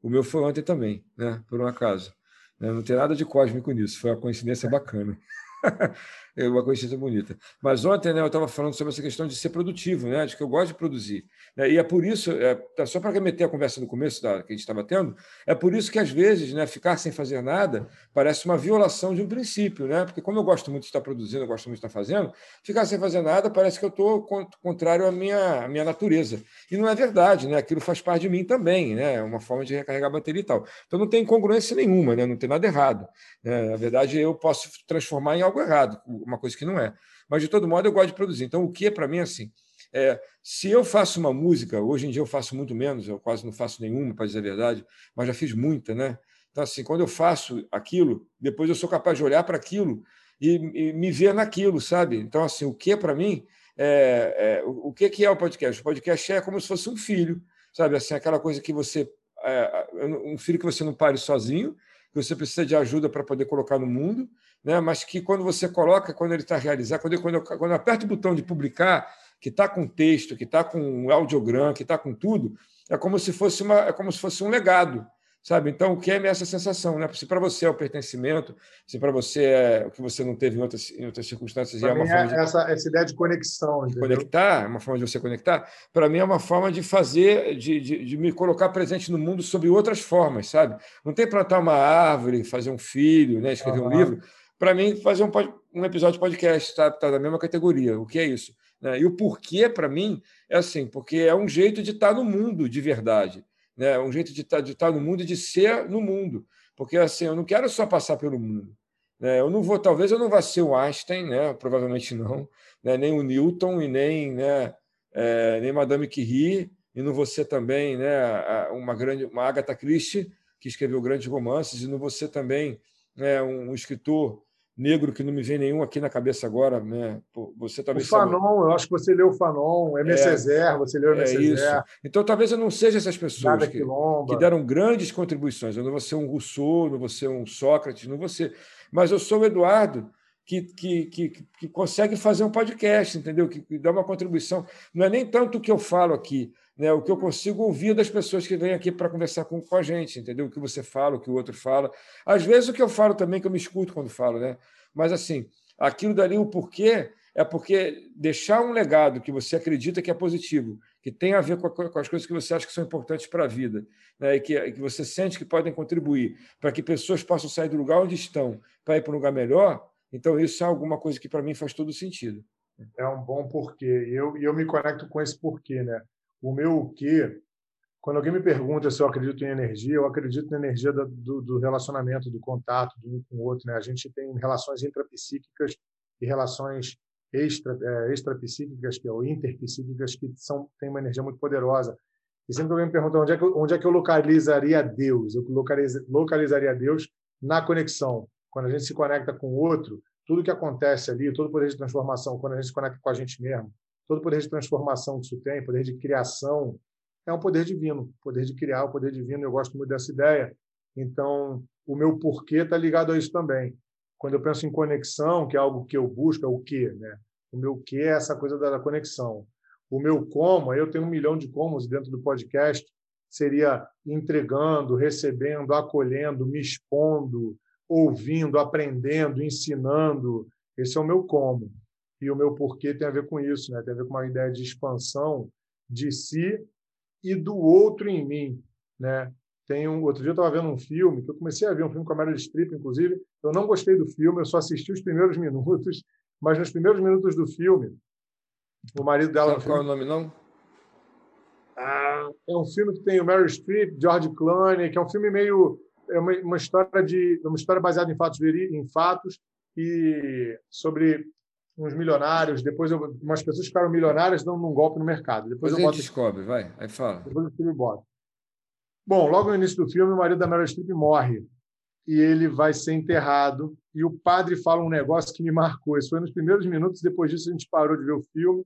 O meu foi ontem também, né? por um acaso. Né? Não tem nada de cósmico nisso, foi uma coincidência bacana. é uma coincidência bonita. Mas ontem né, eu estava falando sobre essa questão de ser produtivo, né, de que eu gosto de produzir. Né, e é por isso, é, tá, só para remeter a conversa no começo da, que a gente estava tendo, é por isso que às vezes né, ficar sem fazer nada parece uma violação de um princípio, né? porque como eu gosto muito de estar produzindo, eu gosto muito de estar fazendo, ficar sem fazer nada parece que eu estou contrário à minha, à minha natureza. E não é verdade, né? aquilo faz parte de mim também, né? é uma forma de recarregar a bateria e tal. Então não tem incongruência nenhuma, né? não tem nada errado. Né? Na verdade, eu posso transformar em algo errado, uma coisa que não é. Mas, de todo modo, eu gosto de produzir. Então, o que é para mim assim? É, se eu faço uma música, hoje em dia eu faço muito menos, eu quase não faço nenhuma, para dizer a verdade, mas já fiz muita, né? Então, assim, quando eu faço aquilo, depois eu sou capaz de olhar para aquilo e, e, me ver naquilo, sabe? Então, assim, o que para mim é, é, o, que que é o podcast? O podcast é como se fosse um filho, sabe? Assim, aquela coisa que você é, um filho que você não pare sozinho, que você precisa de ajuda para poder colocar no mundo, né? mas que quando você coloca, quando ele está realizado, quando eu, quando, eu, quando eu aperto o botão de publicar, que está com texto, que está com audiograma, que está com tudo, é como se fosse uma, é como se fosse um legado sabe? Então, o que é essa sensação, né? Se para você é o pertencimento, se para você é o que você não teve em outras, em outras circunstâncias, é uma forma é de essa, essa ideia de conexão, de conectar, é uma forma de você conectar. Para mim é uma forma de fazer, de, de, de, me colocar presente no mundo sob outras formas, sabe? Não tem plantar uma árvore, fazer um filho, né? Escrever uhum. um livro. Para mim, fazer um, um episódio de podcast está tá na mesma categoria. O que é isso? Né? E o porquê, para mim, é assim, porque é um jeito de estar no mundo de verdade né? um jeito de estar, tá, de estar no mundo e de ser no mundo. Porque assim, eu não quero só passar pelo mundo. Né? Eu não vou, talvez eu não vá ser o Einstein, né? provavelmente não, né? nem o Newton e nem, né? É, nem Madame Curie, e não ser também né? uma grande uma Agatha Christie, que escreveu grandes romances, e não ser também né? um escritor negro que não me vem nenhum aqui na cabeça agora, né? Você talvez o Fanon, sabe... eu acho que você leu o Fanon, M. É, você leu M. É. Isso. Então talvez eu não seja essas pessoas que, que, deram grandes contribuições. Eu não vou ser um Rousseau, não vou ser um Sócrates, não vou ser, mas eu sou o Eduardo que, que, que, que consegue fazer um podcast, entendeu? Que, que dá uma contribuição. Não é nem tanto o que eu falo aqui, né, o que eu consigo ouvir das pessoas que vêm aqui para conversar com, com a gente, entendeu? O que você fala, o que o outro fala. Às vezes o que eu falo também, que eu me escuto quando falo, né? Mas assim, aquilo dali, o porquê, é porque deixar um legado que você acredita que é positivo, que tem a ver com, a, com as coisas que você acha que são importantes para a vida, né? e que, que você sente que podem contribuir para que pessoas possam sair do lugar onde estão para ir para um lugar melhor, então isso é alguma coisa que para mim faz todo sentido. É um bom porquê. E eu, eu me conecto com esse porquê, né? O meu o quê, quando alguém me pergunta se eu acredito em energia, eu acredito na energia do, do relacionamento, do contato do um com o outro. Né? A gente tem relações intrapsíquicas e relações extra, é, extrapsíquicas, que é o interpsíquicas, que são, têm uma energia muito poderosa. E sempre que alguém me pergunta onde é que, eu, onde é que eu localizaria Deus, eu localiza, localizaria Deus na conexão. Quando a gente se conecta com o outro, tudo que acontece ali, todo o poder de transformação, quando a gente se conecta com a gente mesmo, todo o poder de transformação que isso tem, poder de criação, é um poder divino, poder de criar, o poder divino. Eu gosto muito dessa ideia. Então, o meu porquê está ligado a isso também. Quando eu penso em conexão, que é algo que eu busco, é o quê, né? O meu quê é essa coisa da conexão. O meu como, eu tenho um milhão de comos dentro do podcast, seria entregando, recebendo, acolhendo, me expondo, ouvindo, aprendendo, ensinando. Esse é o meu como. E o meu porquê tem a ver com isso, né? tem a ver com uma ideia de expansão de si e do outro em mim. Né? Tem um, outro dia eu estava vendo um filme, que eu comecei a ver um filme com a Meryl Streep, inclusive. Eu não gostei do filme, eu só assisti os primeiros minutos, mas nos primeiros minutos do filme, o marido dela. Sabe qual é o nome, não? Ah, é um filme que tem o Meryl Streep, George Clooney, que é um filme meio é uma, uma história de uma história baseada em fatos em fatos e sobre uns milionários, depois eu, umas pessoas ficaram milionárias dando um golpe no mercado. Depois Você eu boto... descobre, vai, aí fala. Depois o filme bota. Bom, logo no início do filme, o marido da Meryl Streep morre e ele vai ser enterrado e o padre fala um negócio que me marcou. Isso foi nos primeiros minutos, depois disso a gente parou de ver o filme.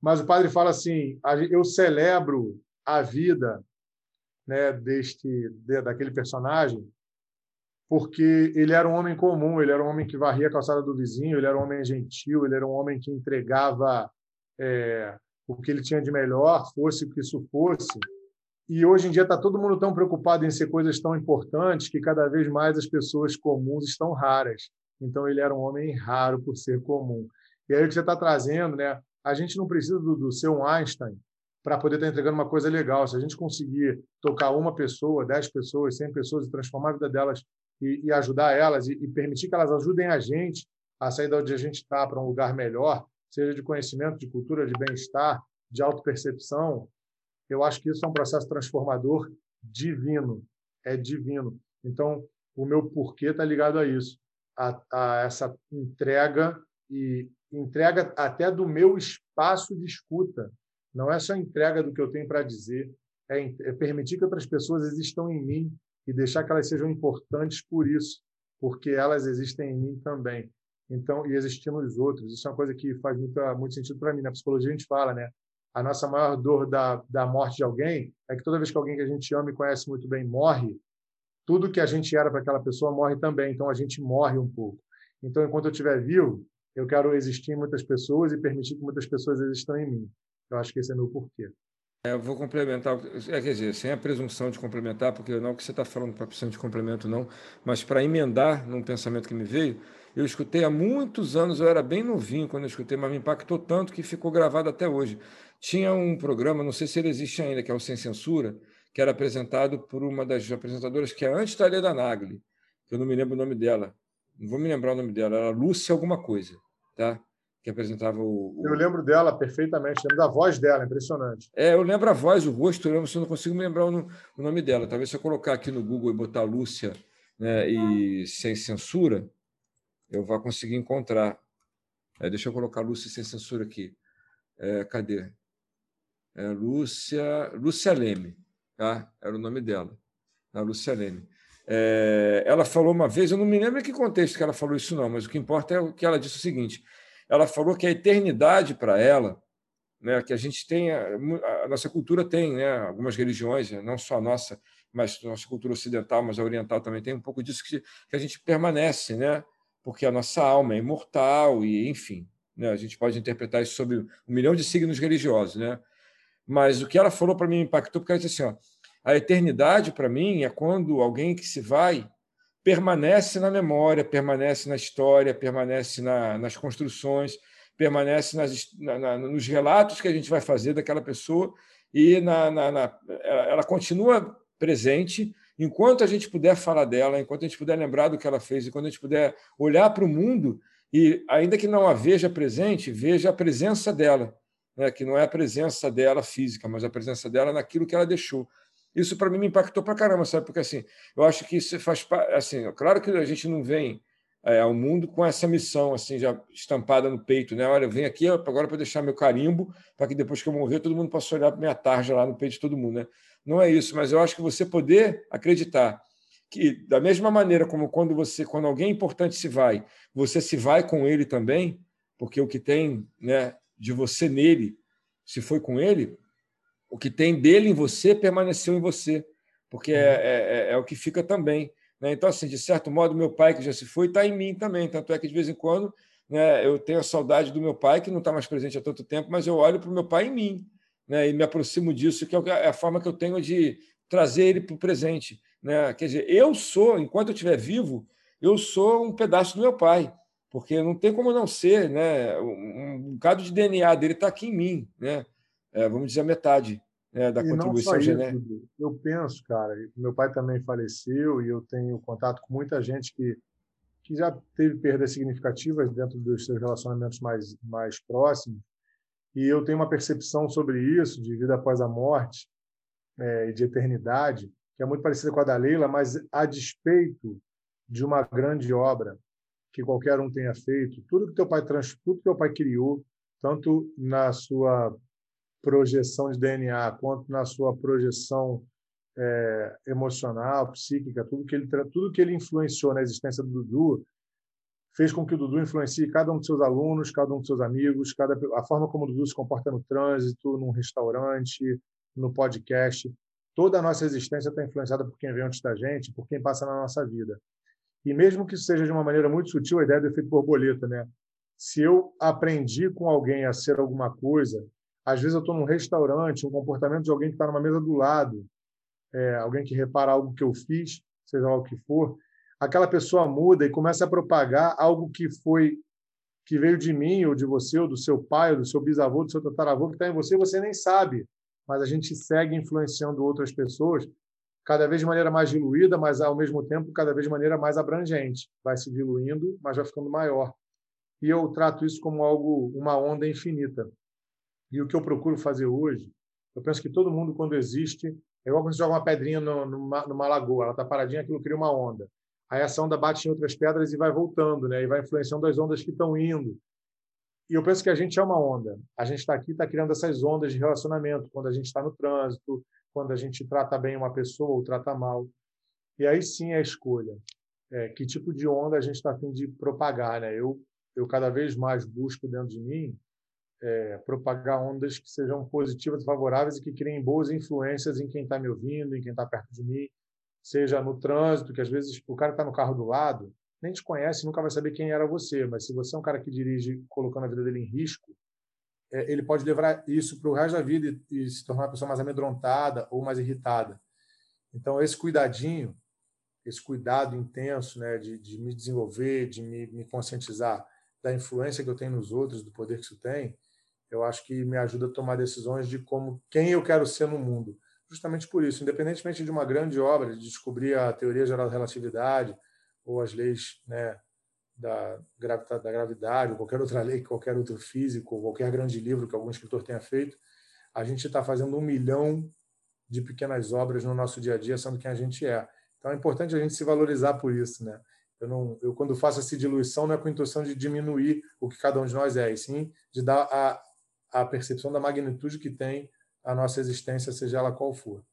Mas o padre fala assim: eu celebro a vida né, deste daquele personagem porque ele era um homem comum, ele era um homem que varria a calçada do vizinho, ele era um homem gentil, ele era um homem que entregava é, o que ele tinha de melhor, fosse o que isso fosse. E hoje em dia está todo mundo tão preocupado em ser coisas tão importantes que cada vez mais as pessoas comuns estão raras. Então ele era um homem raro por ser comum. E aí o que você está trazendo, né? A gente não precisa do, do ser um Einstein para poder estar tá entregando uma coisa legal. Se a gente conseguir tocar uma pessoa, dez pessoas, cem pessoas e transformar a vida delas e, e ajudar elas e, e, permitir que elas ajudem a gente a sair de onde a gente está para um lugar melhor, seja de conhecimento, de cultura, de bem-estar, de autopercepção, eu acho que isso é um processo transformador divino, é divino. Então, o meu porquê está ligado a isso, a, a, essa entrega e entrega até do meu espaço de escuta. Não é só entrega do que eu tenho para dizer, é, é permitir que outras pessoas existam em mim e deixar que elas sejam importantes por isso, porque elas existem em mim também. Então, e existir nos outros. Isso é uma coisa que faz muito, muito sentido para mim. Na psicologia a gente fala, né? A nossa maior dor da, da morte de alguém é que toda vez que alguém que a gente ama e conhece muito bem morre, tudo que a gente era para aquela pessoa morre também. Então a gente morre um pouco. Então, enquanto eu estiver vivo, eu quero existir em muitas pessoas e permitir que muitas pessoas existam em mim. Eu acho que esse é meu porquê. É, eu vou complementar, é, quer dizer, sem a presunção de complementar, porque não é o que você está falando para precisão de complemento, não, mas para emendar num pensamento que me veio, eu escutei há muitos anos, eu era bem novinho quando eu escutei, mas me impactou tanto que ficou gravado até hoje. Tinha um programa, não sei se ele existe ainda, que é o Sem Censura, que era apresentado por uma das apresentadoras que é antes da Leda Nagli, que eu não me lembro o nome dela. Não vou me lembrar o nome dela, era Lúcia alguma coisa, tá? Que apresentava o, o... Eu lembro dela perfeitamente, lembro da voz dela, impressionante. É, eu lembro a voz, o rosto, eu lembro, eu não consigo me lembrar o, o nome dela. Talvez se eu colocar aqui no Google e botar Lúcia né, e sem censura, eu vá conseguir encontrar. É, deixa eu colocar Lúcia sem censura aqui. É, cadê? É, Lúcia, Lúcia Leme, tá? era o nome dela, a Lúcia Leme. É, ela falou uma vez, eu não me lembro em que contexto que ela falou isso, não, mas o que importa é o que ela disse o seguinte: ela falou que a eternidade para ela, né, que a gente tem, a, nossa cultura tem, né, algumas religiões, não só a nossa, mas a nossa cultura ocidental, mas a oriental também tem um pouco disso que, que a gente permanece, né, porque a nossa alma é imortal e, enfim, né, a gente pode interpretar isso sobre um milhão de signos religiosos, né? Mas o que ela falou para mim impactou porque ela disse assim, ó, a eternidade para mim é quando alguém que se vai permanece na memória, permanece na história, permanece na, nas construções, permanece nas, na, na, nos relatos que a gente vai fazer daquela pessoa e na, ela continua presente enquanto a gente puder falar dela, enquanto a gente puder lembrar do que ela fez, enquanto a gente puder olhar para o mundo e, ainda que não a veja presente, veja a presença dela, né? que não é a presença dela física, mas a presença dela naquilo que ela deixou. Isso para mim me impactou para caramba, sabe? Porque assim, eu acho que isso faz. Assim, claro que a gente não vem é, ao mundo com essa missão assim já estampada no peito, né? Olha, eu venho aqui agora para deixar meu carimbo, para que depois que eu morrer todo mundo possa olhar minha tarja lá no peito de todo mundo, né? Não é isso, mas eu acho que você poder acreditar que da mesma maneira como quando você, quando alguém importante se vai, você se vai com ele também, porque o que tem, né, de você nele, se foi com ele, o que tem dele em você permaneceu em você, porque é, uhum. é, é, é o que fica também. Né? Então, assim, de certo modo, meu pai que já se foi está em mim também. Tanto é que, de vez em quando, né, eu tenho a saudade do meu pai, que não está mais presente há tanto tempo, mas eu olho para o meu pai em mim né, e me aproximo disso, que é, é a forma que eu tenho de trazer ele para o presente. Né? Quer dizer, eu sou, enquanto eu estiver vivo, eu sou um pedaço do meu pai, porque não tem como não ser, né? Um, um bocado de DNA dele está aqui em mim, né? É, vamos dizer, a metade né, da e contribuição genética. Eu penso, cara, meu pai também faleceu e eu tenho contato com muita gente que, que já teve perdas significativas dentro dos seus relacionamentos mais, mais próximos. E eu tenho uma percepção sobre isso, de vida após a morte é, e de eternidade, que é muito parecida com a da Leila, mas a despeito de uma grande obra que qualquer um tenha feito, tudo que teu pai trans, tudo que teu pai criou, tanto na sua projeção de DNA, quanto na sua projeção é, emocional, psíquica, tudo que ele tudo que ele influenciou na existência do Dudu fez com que o Dudu influencie cada um dos seus alunos, cada um dos seus amigos, cada a forma como o Dudu se comporta no trânsito, num restaurante, no podcast. Toda a nossa existência está influenciada por quem vem antes da gente, por quem passa na nossa vida. E mesmo que seja de uma maneira muito sutil, a ideia do efeito borboleta, né? Se eu aprendi com alguém a ser alguma coisa, às vezes eu estou num restaurante, um comportamento de alguém que está numa mesa do lado, é, alguém que repara algo que eu fiz, seja lá o que for, aquela pessoa muda e começa a propagar algo que foi que veio de mim ou de você ou do seu pai ou do seu bisavô, do seu tataravô que está em você, você nem sabe, mas a gente segue influenciando outras pessoas cada vez de maneira mais diluída, mas ao mesmo tempo cada vez de maneira mais abrangente, vai se diluindo, mas vai ficando maior. E eu trato isso como algo, uma onda infinita. E o que eu procuro fazer hoje, eu penso que todo mundo, quando existe, é igual quando você joga uma pedrinha numa, numa lagoa, ela está paradinha, aquilo cria uma onda. Aí essa onda bate em outras pedras e vai voltando, né? e vai influenciando as ondas que estão indo. E eu penso que a gente é uma onda. A gente está aqui, está criando essas ondas de relacionamento, quando a gente está no trânsito, quando a gente trata bem uma pessoa ou trata mal. E aí sim é a escolha. É, que tipo de onda a gente está a fim de propagar? Né? Eu, eu cada vez mais busco dentro de mim é, propagar ondas que sejam positivas favoráveis e que criem boas influências em quem está me ouvindo, em quem está perto de mim, seja no trânsito, que às vezes o cara está no carro do lado, nem te conhece, nunca vai saber quem era você. Mas se você é um cara que dirige colocando a vida dele em risco, é, ele pode levar isso para o resto da vida e, e se tornar uma pessoa mais amedrontada ou mais irritada. Então, esse cuidadinho, esse cuidado intenso né, de, de me desenvolver, de me, me, conscientizar da influência que eu tenho nos outros, do poder que isso tem, eu acho que me ajuda a tomar decisões de como quem eu quero ser no mundo. Justamente por isso, independentemente de uma grande obra, de descobrir a teoria geral da relatividade ou as leis né, da, da gravidade, ou qualquer outra lei, qualquer outro físico, ou qualquer grande livro que algum escritor tenha feito, a gente está fazendo um milhão de pequenas obras no nosso dia a dia, sendo quem a gente é. Então é importante a gente se valorizar por isso, né? Eu não, eu quando faço essa diluição não é com a intenção de diminuir o que cada um de nós é, e sim de dar a, a percepção da magnitude que tem a nossa existência, seja ela qual for.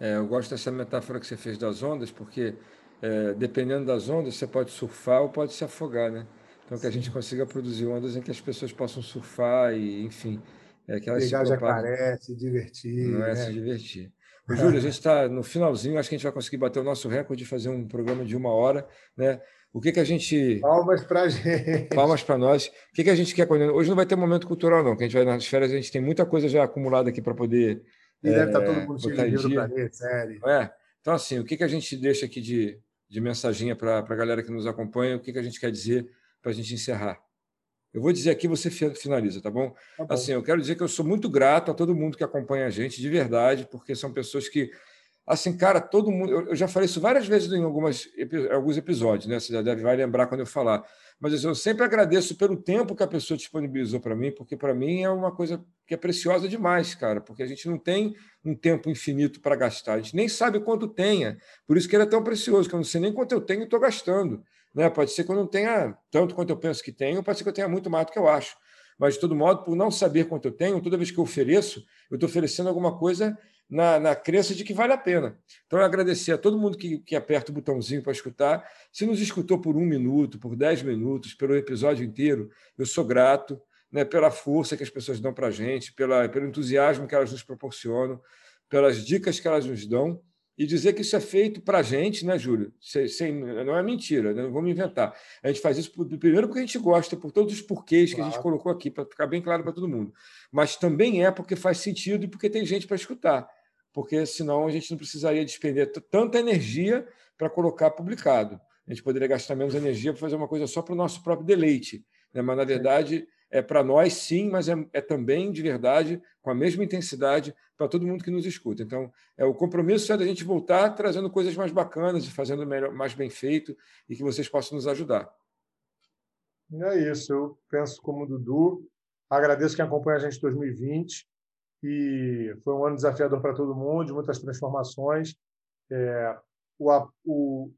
É, eu gosto dessa metáfora que você fez das ondas, porque é, dependendo das ondas, você pode surfar ou pode se afogar, né? Então, que a gente consiga produzir ondas em que as pessoas possam surfar e, enfim, é, que elas Pegar se jacaré, se divertir. Não é né? se divertir. Júlio, a gente está no finalzinho, acho que a gente vai conseguir bater o nosso recorde de fazer um programa de uma hora, né? O que, que a gente. Palmas para gente. Palmas para nós. O que, que a gente quer. Hoje não vai ter momento cultural, não, que a gente vai nas férias, a gente tem muita coisa já acumulada aqui para poder. E é, deve estar tá todo mundo cheio de livro para ler, sério. É. Então, assim, o que, que a gente deixa aqui de, de mensaginha para a galera que nos acompanha, o que, que a gente quer dizer para a gente encerrar. Eu vou dizer aqui, você finaliza, tá bom? tá bom? Assim, eu quero dizer que eu sou muito grato a todo mundo que acompanha a gente, de verdade, porque são pessoas que, assim, cara, todo mundo. Eu, já falei isso várias vezes em algumas, alguns episódios, né? Você já deve vai lembrar quando eu falar. Mas assim, eu sempre agradeço pelo tempo que a pessoa disponibilizou para mim, porque para mim é uma coisa que é preciosa demais, cara, porque a gente não tem um tempo infinito para gastar, a gente nem sabe quanto tenha, por isso que ele é tão precioso, que eu não sei nem quanto eu tenho e estou gastando. Né? Pode ser que eu não tenha tanto quanto eu penso que tenho, pode ser que eu tenha muito mais do que eu acho. Mas, de todo modo, por não saber quanto eu tenho, toda vez que eu ofereço, eu estou oferecendo alguma coisa na, na crença de que vale a pena. Então, eu agradecer a todo mundo que, que aperta o botãozinho para escutar. Se nos escutou por um minuto, por dez minutos, pelo episódio inteiro, eu sou grato né, pela força que as pessoas dão para a gente, pela, pelo entusiasmo que elas nos proporcionam, pelas dicas que elas nos dão. E dizer que isso é feito para a gente, né, Júlio? Sem, sem, não é mentira, né? não vamos inventar. A gente faz isso por, primeiro porque a gente gosta, por todos os porquês claro. que a gente colocou aqui, para ficar bem claro para todo mundo. Mas também é porque faz sentido e porque tem gente para escutar porque senão a gente não precisaria despender tanta energia para colocar publicado. A gente poderia gastar menos energia para fazer uma coisa só para o nosso próprio deleite. Né? Mas, na verdade, é para nós sim, mas é, é, também, de verdade, com a mesma intensidade para todo mundo que nos escuta. Então, é o compromisso é da gente voltar trazendo coisas mais bacanas e fazendo melhor, mais bem feito e que vocês possam nos ajudar. É isso. Eu penso como o Dudu. Agradeço quem acompanha a gente em 2020 e foi um ano desafiador para todo mundo, de muitas transformações. É, o, o,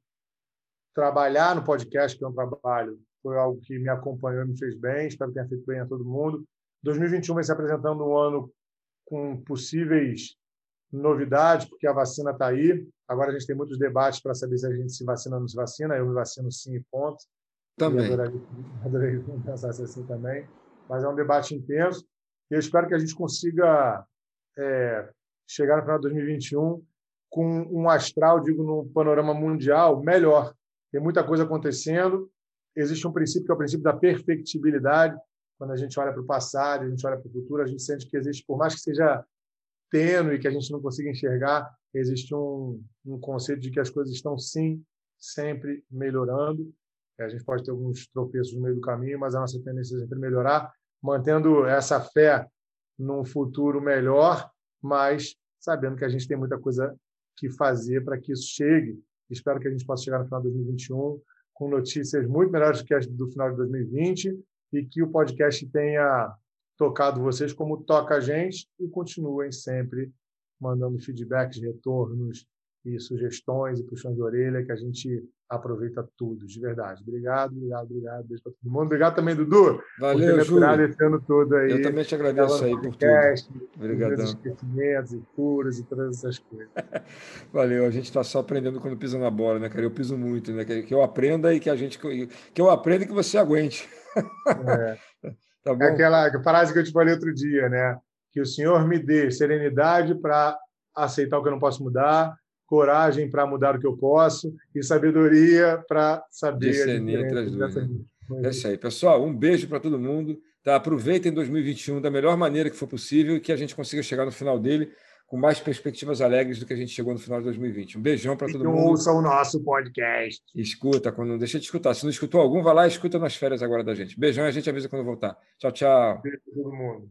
trabalhar no podcast, que é um trabalho, foi algo que me acompanhou e me fez bem, espero que tenha feito bem a todo mundo. 2021 vai se apresentando um ano com possíveis novidades, porque a vacina está aí. Agora a gente tem muitos debates para saber se a gente se vacina ou não se vacina. Eu me vacino sim e ponto. Também. adoraria, adoraria pensar assim também. Mas é um debate intenso. Eu espero que a gente consiga é, chegar no final de 2021 com um astral, digo, no panorama mundial melhor. Tem muita coisa acontecendo. Existe um princípio que é o princípio da perfectibilidade. Quando a gente olha para o passado, a gente olha para o futuro, a gente sente que existe, por mais que seja tênue, que a gente não consiga enxergar, existe um, um conceito de que as coisas estão sim sempre melhorando. A gente pode ter alguns tropeços no meio do caminho, mas a nossa tendência é sempre melhorar mantendo essa fé num futuro melhor, mas sabendo que a gente tem muita coisa que fazer para que isso chegue. Espero que a gente possa chegar no final de 2021 com notícias muito melhores do que as do final de 2020 e que o podcast tenha tocado vocês como toca a gente e continuem sempre mandando feedbacks, retornos e sugestões e puxões de orelha que a gente aproveita tudo, de verdade. Obrigado, obrigado, obrigado. Beijo para todo mundo. Obrigado também, Dudu. Valeu, por ter esse ano todo aí. Eu também te agradeço aí por podcast, tudo. Obrigadão. esquecimentos e curas e todas essas coisas. Valeu. A gente está só aprendendo quando pisa na bola, né, cara? Eu piso muito, né? Que eu aprenda e que a gente... Que eu aprenda e que você aguente. É. tá bom? É aquela frase que eu te falei outro dia, né? Que o Senhor me dê serenidade para aceitar o que eu não posso mudar coragem para mudar o que eu posso e sabedoria para saber discernir entre as duas. Né? É isso aí, pessoal. Um beijo para todo mundo. Tá? Aproveitem 2021 da melhor maneira que for possível e que a gente consiga chegar no final dele com mais perspectivas alegres do que a gente chegou no final de 2020. Um beijão para todo mundo. Ouça o nosso podcast. Escuta, quando não deixa de escutar. Se não escutou algum, vai lá e escuta nas férias agora da gente. Beijão e a gente avisa quando voltar. Tchau, tchau. Beijo para todo mundo.